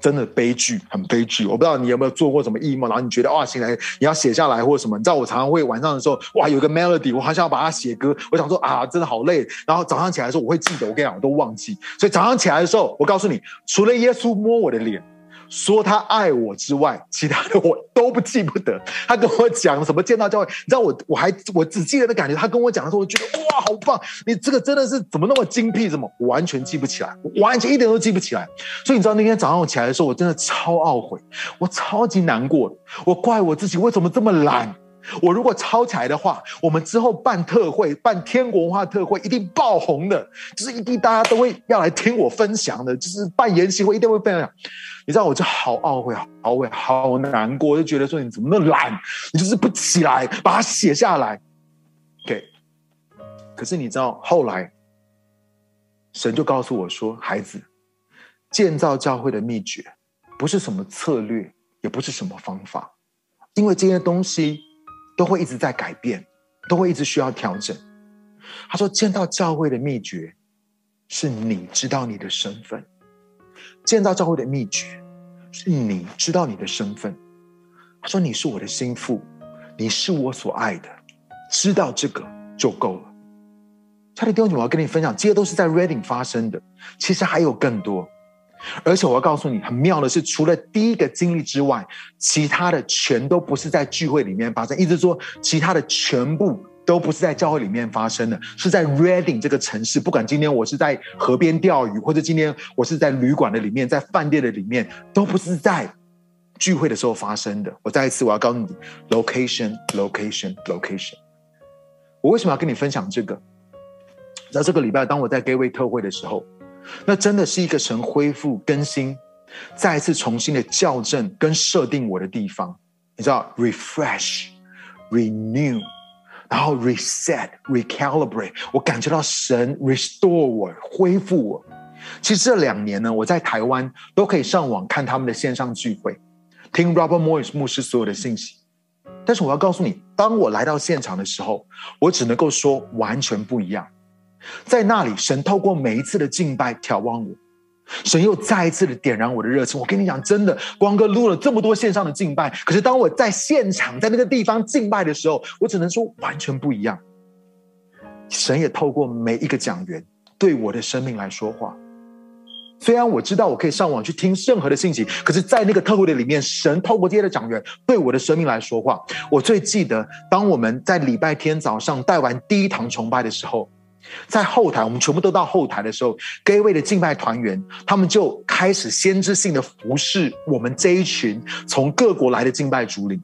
Speaker 1: 真的悲剧，很悲剧。我不知道你有没有做过什么异梦，然后你觉得哇，醒来你要写下来或者什么。你知道我常常会晚上的时候，哇，有个 melody，我好想要把它写歌。我想说啊，真的好累。然后早上起来的时候，我会记得。我跟你讲，我都忘记。所以早上起来的时候，我告诉你，除了耶稣摸我的脸。说他爱我之外，其他的我都不记不得。他跟我讲什么见到教会，你知道我我还我只记得的感觉。他跟我讲的时候，我觉得哇，好棒！你这个真的是怎么那么精辟？怎么完全记不起来？完全一点都记不起来。所以你知道那天早上我起来的时候，我真的超懊悔，我超级难过，我怪我自己为什么这么懒。我如果抄起来的话，我们之后办特会、办天国文化特会，一定爆红的，就是一定大家都会要来听我分享的，就是办研习会一定会分享。你知道，我就好懊悔、好懊悔、好难过，就觉得说你怎么那么懒，你就是不起来把它写下来。OK，可是你知道，后来神就告诉我说：“孩子，建造教会的秘诀不是什么策略，也不是什么方法，因为这些东西。”都会一直在改变，都会一直需要调整。他说：“建造教会的秘诀是你知道你的身份，建造教会的秘诀是你知道你的身份。”他说：“你是我的心腹，你是我所爱的，知道这个就够了。”差点丢你，我要跟你分享，这些都是在 Reading 发生的，其实还有更多。而且我要告诉你，很妙的是，除了第一个经历之外，其他的全都不是在聚会里面发生。意思说，其他的全部都不是在教会里面发生的，是在 Reading 这个城市。不管今天我是在河边钓鱼，或者今天我是在旅馆的里面，在饭店的里面，都不是在聚会的时候发生的。我再一次，我要告诉你，location，location，location。我为什么要跟你分享这个？在这个礼拜，当我在 Gateway 特会的时候。那真的是一个神恢复更新，再一次重新的校正跟设定我的地方。你知道，refresh、renew，然后 reset、recalibrate，我感觉到神 restore 我，恢复我。其实这两年呢，我在台湾都可以上网看他们的线上聚会，听 Robert Morris 牧师所有的信息。但是我要告诉你，当我来到现场的时候，我只能够说完全不一样。在那里，神透过每一次的敬拜眺望我。神又再一次的点燃我的热情。我跟你讲，真的，光哥录了这么多线上的敬拜，可是当我在现场，在那个地方敬拜的时候，我只能说完全不一样。神也透过每一个讲员对我的生命来说话。虽然我知道我可以上网去听任何的信息，可是，在那个特会的里面，神透过这些的讲员对我的生命来说话。我最记得，当我们在礼拜天早上带完第一堂崇拜的时候。在后台，我们全部都到后台的时候，各位的敬拜团员，他们就开始先知性的服侍我们这一群从各国来的敬拜主领。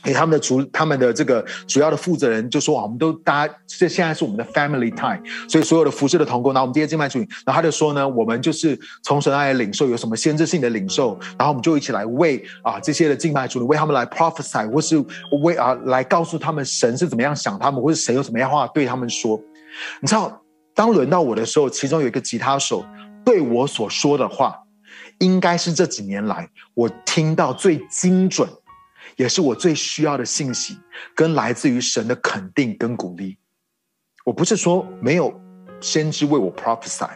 Speaker 1: 给他们的主，他们的这个主要的负责人就说：“啊，我们都大家这现在是我们的 family time，所以所有的服侍的同工，然后我们这些敬拜主领，然后他就说呢，我们就是从神来领受有什么先知性的领受，然后我们就一起来为啊这些的敬拜主领为他们来 prophesy，或是为啊来告诉他们神是怎么样想他们，或是神有什么样话对他们说。”你知道，当轮到我的时候，其中有一个吉他手对我所说的话，应该是这几年来我听到最精准，也是我最需要的信息，跟来自于神的肯定跟鼓励。我不是说没有先知为我 prophesy。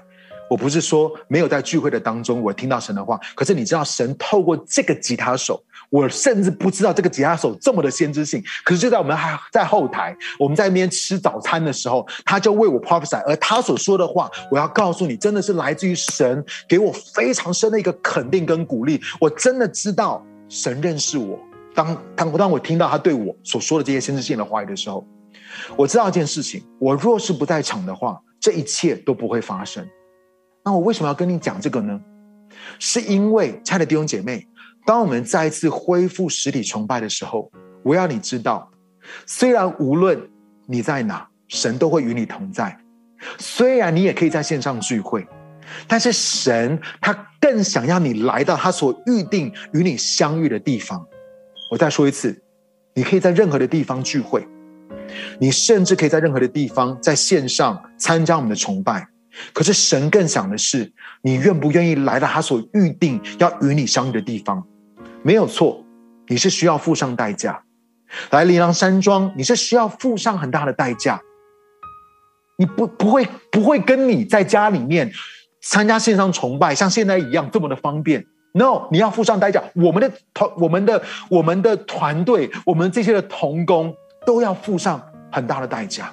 Speaker 1: 我不是说没有在聚会的当中，我听到神的话。可是你知道，神透过这个吉他手，我甚至不知道这个吉他手这么的先知性。可是就在我们还在后台，我们在那边吃早餐的时候，他就为我 prophesy，而他所说的话，我要告诉你，真的是来自于神给我非常深的一个肯定跟鼓励。我真的知道神认识我。当当当我听到他对我所说的这些先知性的话语的时候，我知道一件事情：我若是不在场的话，这一切都不会发生。那我为什么要跟你讲这个呢？是因为，亲爱的弟兄姐妹，当我们再一次恢复实体崇拜的时候，我要你知道，虽然无论你在哪，神都会与你同在；虽然你也可以在线上聚会，但是神他更想要你来到他所预定与你相遇的地方。我再说一次，你可以在任何的地方聚会，你甚至可以在任何的地方在线上参加我们的崇拜。可是神更想的是，你愿不愿意来到他所预定要与你相遇的地方？没有错，你是需要付上代价。来灵粮山庄，你是需要付上很大的代价。你不不会不会跟你在家里面参加线上崇拜，像现在一样这么的方便。No，你要付上代价。我们的团、我们的、我们的团队、我们这些的同工都要付上很大的代价。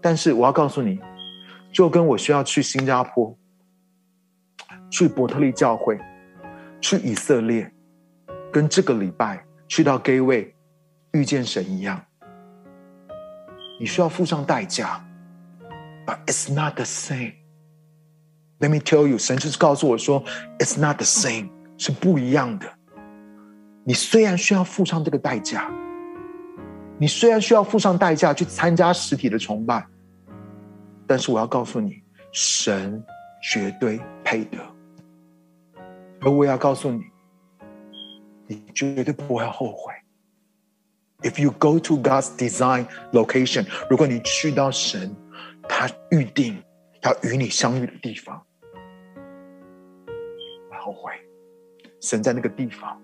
Speaker 1: 但是我要告诉你。就跟我需要去新加坡、去伯特利教会、去以色列，跟这个礼拜去到 Gateway 遇见神一样，你需要付上代价。But it's not the same. Let me tell you，神就是告诉我说，It's not the same，是不一样的。你虽然需要付上这个代价，你虽然需要付上代价去参加实体的崇拜。但是我要告诉你，神绝对配得，而我要告诉你，你绝对不会后悔。If you go to God's design location，如果你去到神他预定要与你相遇的地方，不后悔。神在那个地方，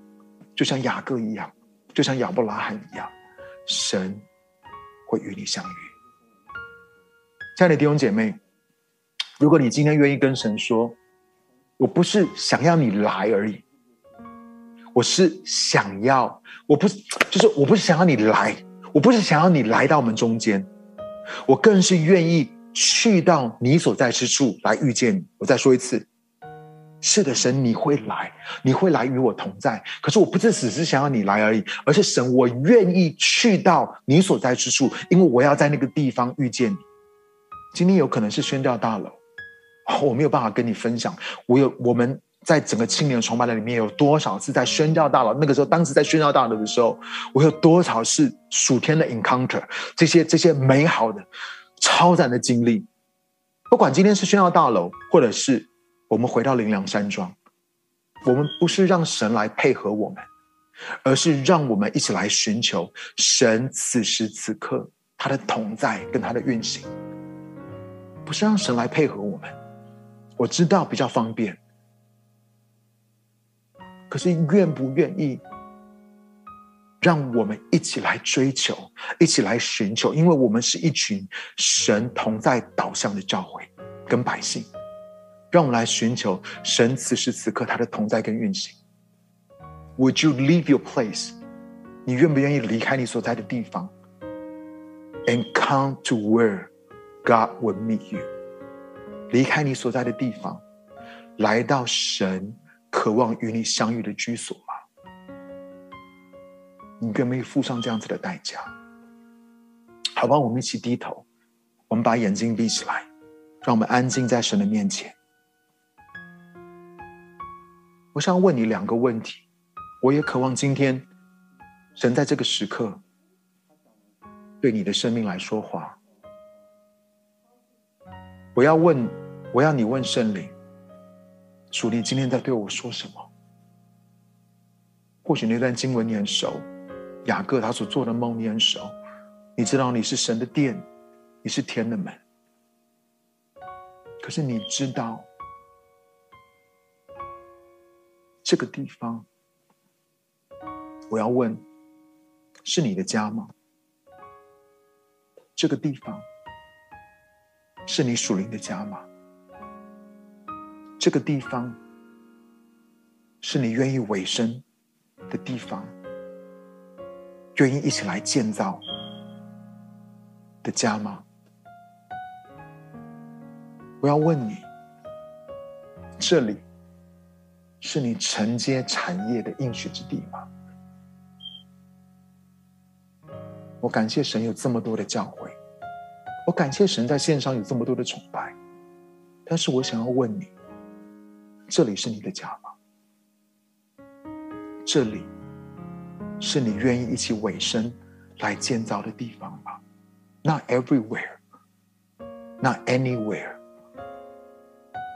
Speaker 1: 就像雅各一样，就像亚伯拉罕一样，神会与你相遇。亲爱的弟兄姐妹，如果你今天愿意跟神说：“我不是想要你来而已，我是想要，我不是，就是我不是想要你来，我不是想要你来到我们中间，我更是愿意去到你所在之处来遇见你。”我再说一次，是的，神，你会来，你会来与我同在。可是我不是只是想要你来而已，而是神，我愿意去到你所在之处，因为我要在那个地方遇见你。今天有可能是宣教大楼，我没有办法跟你分享。我有我们在整个青年崇拜的里面有多少次在宣教大楼？那个时候，当时在宣教大楼的时候，我有多少是属天的 encounter？这些这些美好的、超赞的经历。不管今天是宣教大楼，或者是我们回到灵粮山庄，我们不是让神来配合我们，而是让我们一起来寻求神此时此刻他的同在跟他的运行，不是让神来配合我们。我知道比较方便，可是愿不愿意让我们一起来追求，一起来寻求？因为我们是一群神同在导向的教会跟百姓，让我们来寻求神此时此刻他的同在跟运行。Would you leave your place？你愿不愿意离开你所在的地方，and come to where God will meet you？离开你所在的地方，来到神渴望与你相遇的居所吗？你愿不愿意付上这样子的代价？好吧，我们一起低头，我们把眼睛闭起来，让我们安静在神的面前。我想问你两个问题。我也渴望今天，神在这个时刻对你的生命来说话。我要问，我要你问圣灵，主你今天在对我说什么？或许那段经文你很熟，雅各他所做的梦你很熟，你知道你是神的殿，你是天的门。可是你知道这个地方？我要问：是你的家吗？这个地方是你属灵的家吗？这个地方是你愿意委身的地方，愿意一起来建造的家吗？我要问你：这里是你承接产业的应许之地吗？我感谢神有这么多的教会，我感谢神在线上有这么多的崇拜，但是我想要问你，这里是你的家吗？这里是你愿意一起委身来建造的地方吗？Not everywhere, not anywhere,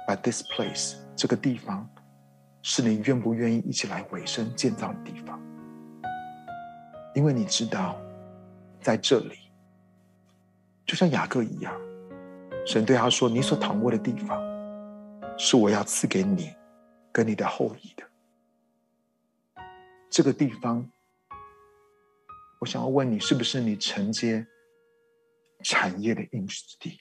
Speaker 1: but this place，这个地方是你愿不愿意一起来委身建造的地方？因为你知道。在这里，就像雅各一样，神对他说：“你所躺卧的地方，是我要赐给你跟你的后裔的。”这个地方，我想要问你，是不是你承接产业的应许之地？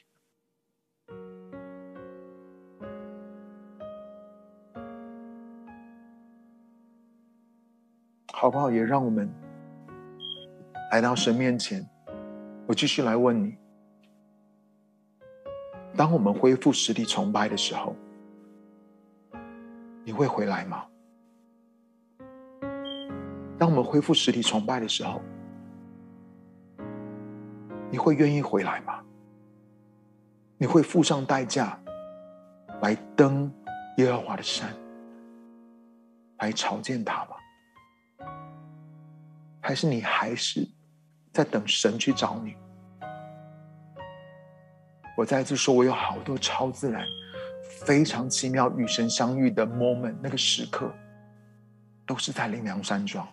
Speaker 1: 好不好？也让我们。来到神面前，我继续来问你：当我们恢复实体崇拜的时候，你会回来吗？当我们恢复实体崇拜的时候，你会愿意回来吗？你会付上代价来登耶和华的山，来朝见他吗？还是你还是？在等神去找你。我再一次说，我有好多超自然、非常奇妙与神相遇的 moment，那个时刻，都是在灵粮山庄。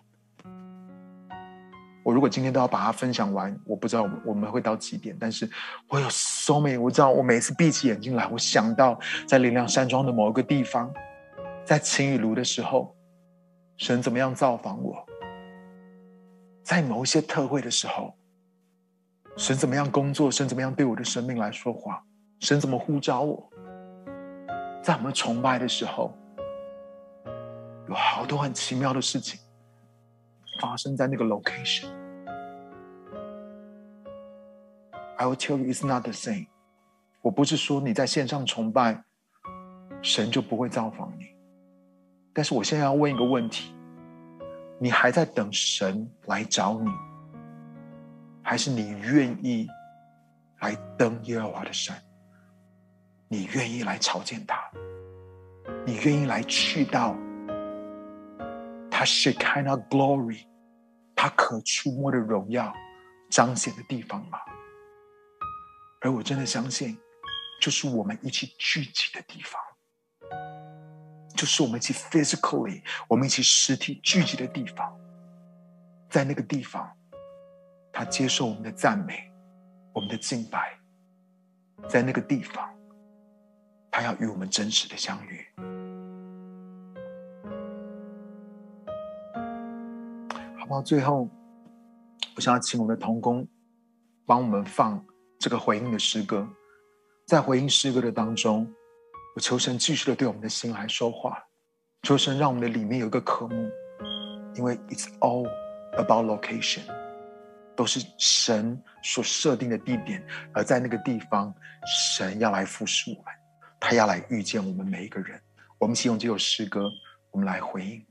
Speaker 1: 我如果今天都要把它分享完，我不知道我们会到几点。但是我有 so many，我知道我每次闭起眼睛来，我想到在灵粮山庄的某一个地方，在晴雨炉的时候，神怎么样造访我。在某一些特会的时候，神怎么样工作？神怎么样对我的生命来说话？神怎么呼召我？在我们崇拜的时候，有好多很奇妙的事情发生在那个 location。I will tell you, it's not the same。我不是说你在线上崇拜，神就不会造访你。但是我现在要问一个问题。你还在等神来找你，还是你愿意来登耶和华的山？你愿意来朝见他？你愿意来去到他 Shekinah glory，他可触摸的荣耀彰显的地方吗？而我真的相信，就是我们一起聚集的地方。就是我们一起 physically，我们一起实体聚集的地方，
Speaker 8: 在那个地方，他接受我们的赞美，我们的敬拜，在那个地方，他要与我们真实的相遇。好不好？最后，我想要请我们的童工帮我们放这个回应的诗歌，在回应诗歌的当中，我求神继续的对我们的心来说话，求神让我们的里面有一个渴慕，因为 it's all about location，都是神所设定的地点，而在那个地方，神要来服侍我们，他要来遇见我们每一个人。我们希望这首诗歌，我们来回应。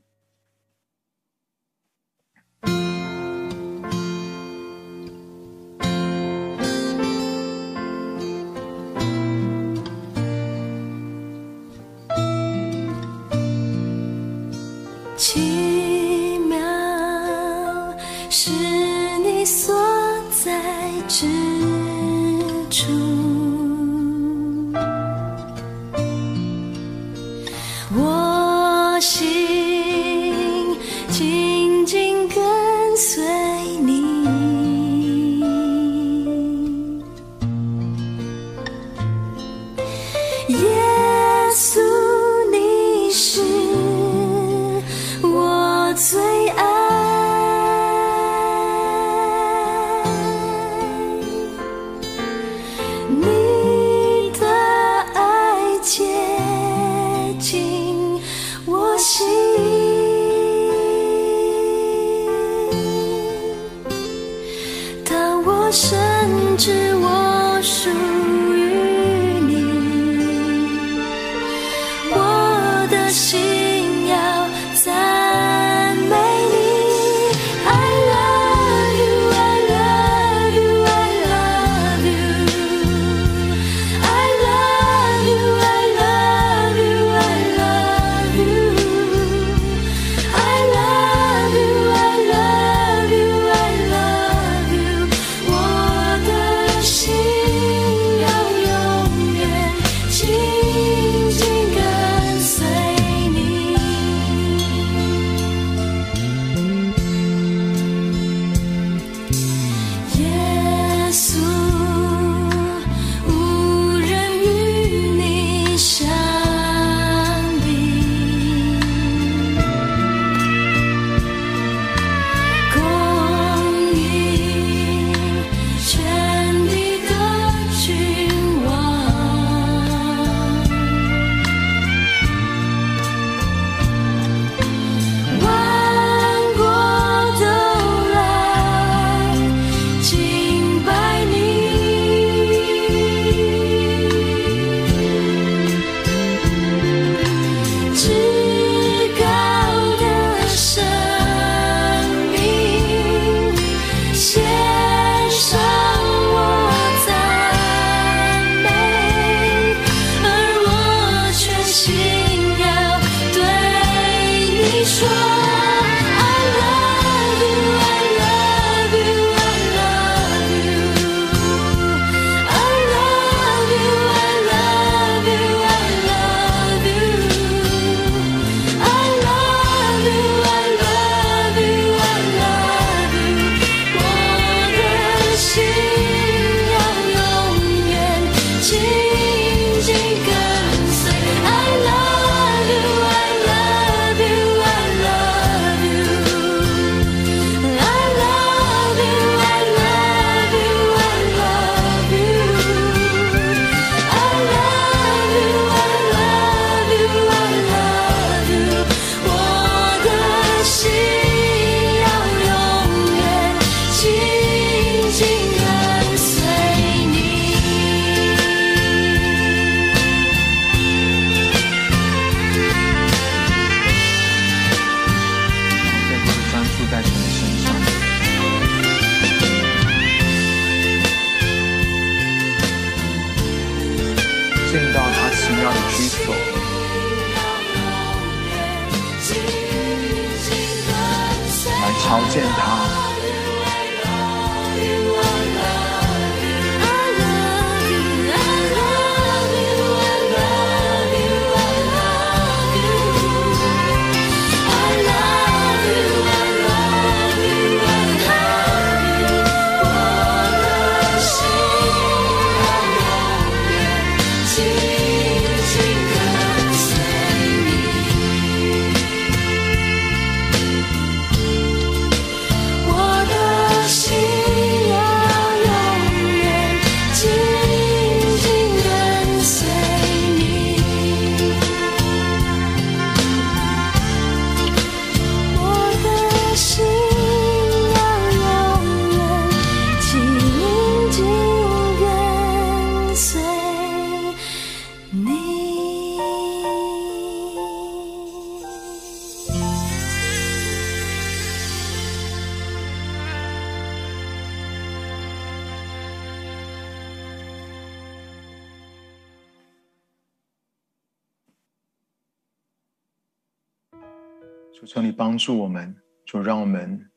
Speaker 1: 紧紧跟随你。助我们，就让我们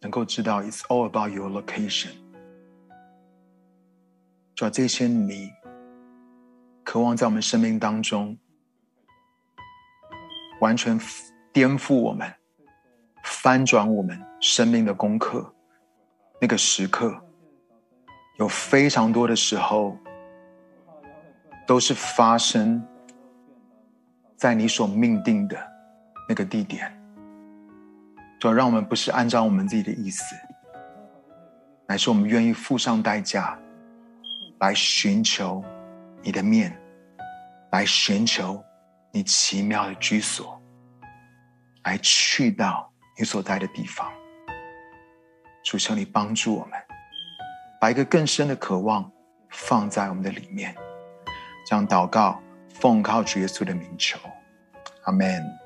Speaker 1: 能够知道，It's all about your location。主要这些你渴望在我们生命当中完全颠覆我们、翻转我们生命的功课，那个时刻有非常多的时候都是发生。在你所命定的那个地点，主要让我们不是按照我们自己的意思，乃是我们愿意付上代价，来寻求你的面，来寻求你奇妙的居所，来去到你所在的地方。主求你帮助我们，把一个更深的渴望放在我们的里面，这样祷告。奉靠主耶稣的名求，阿门。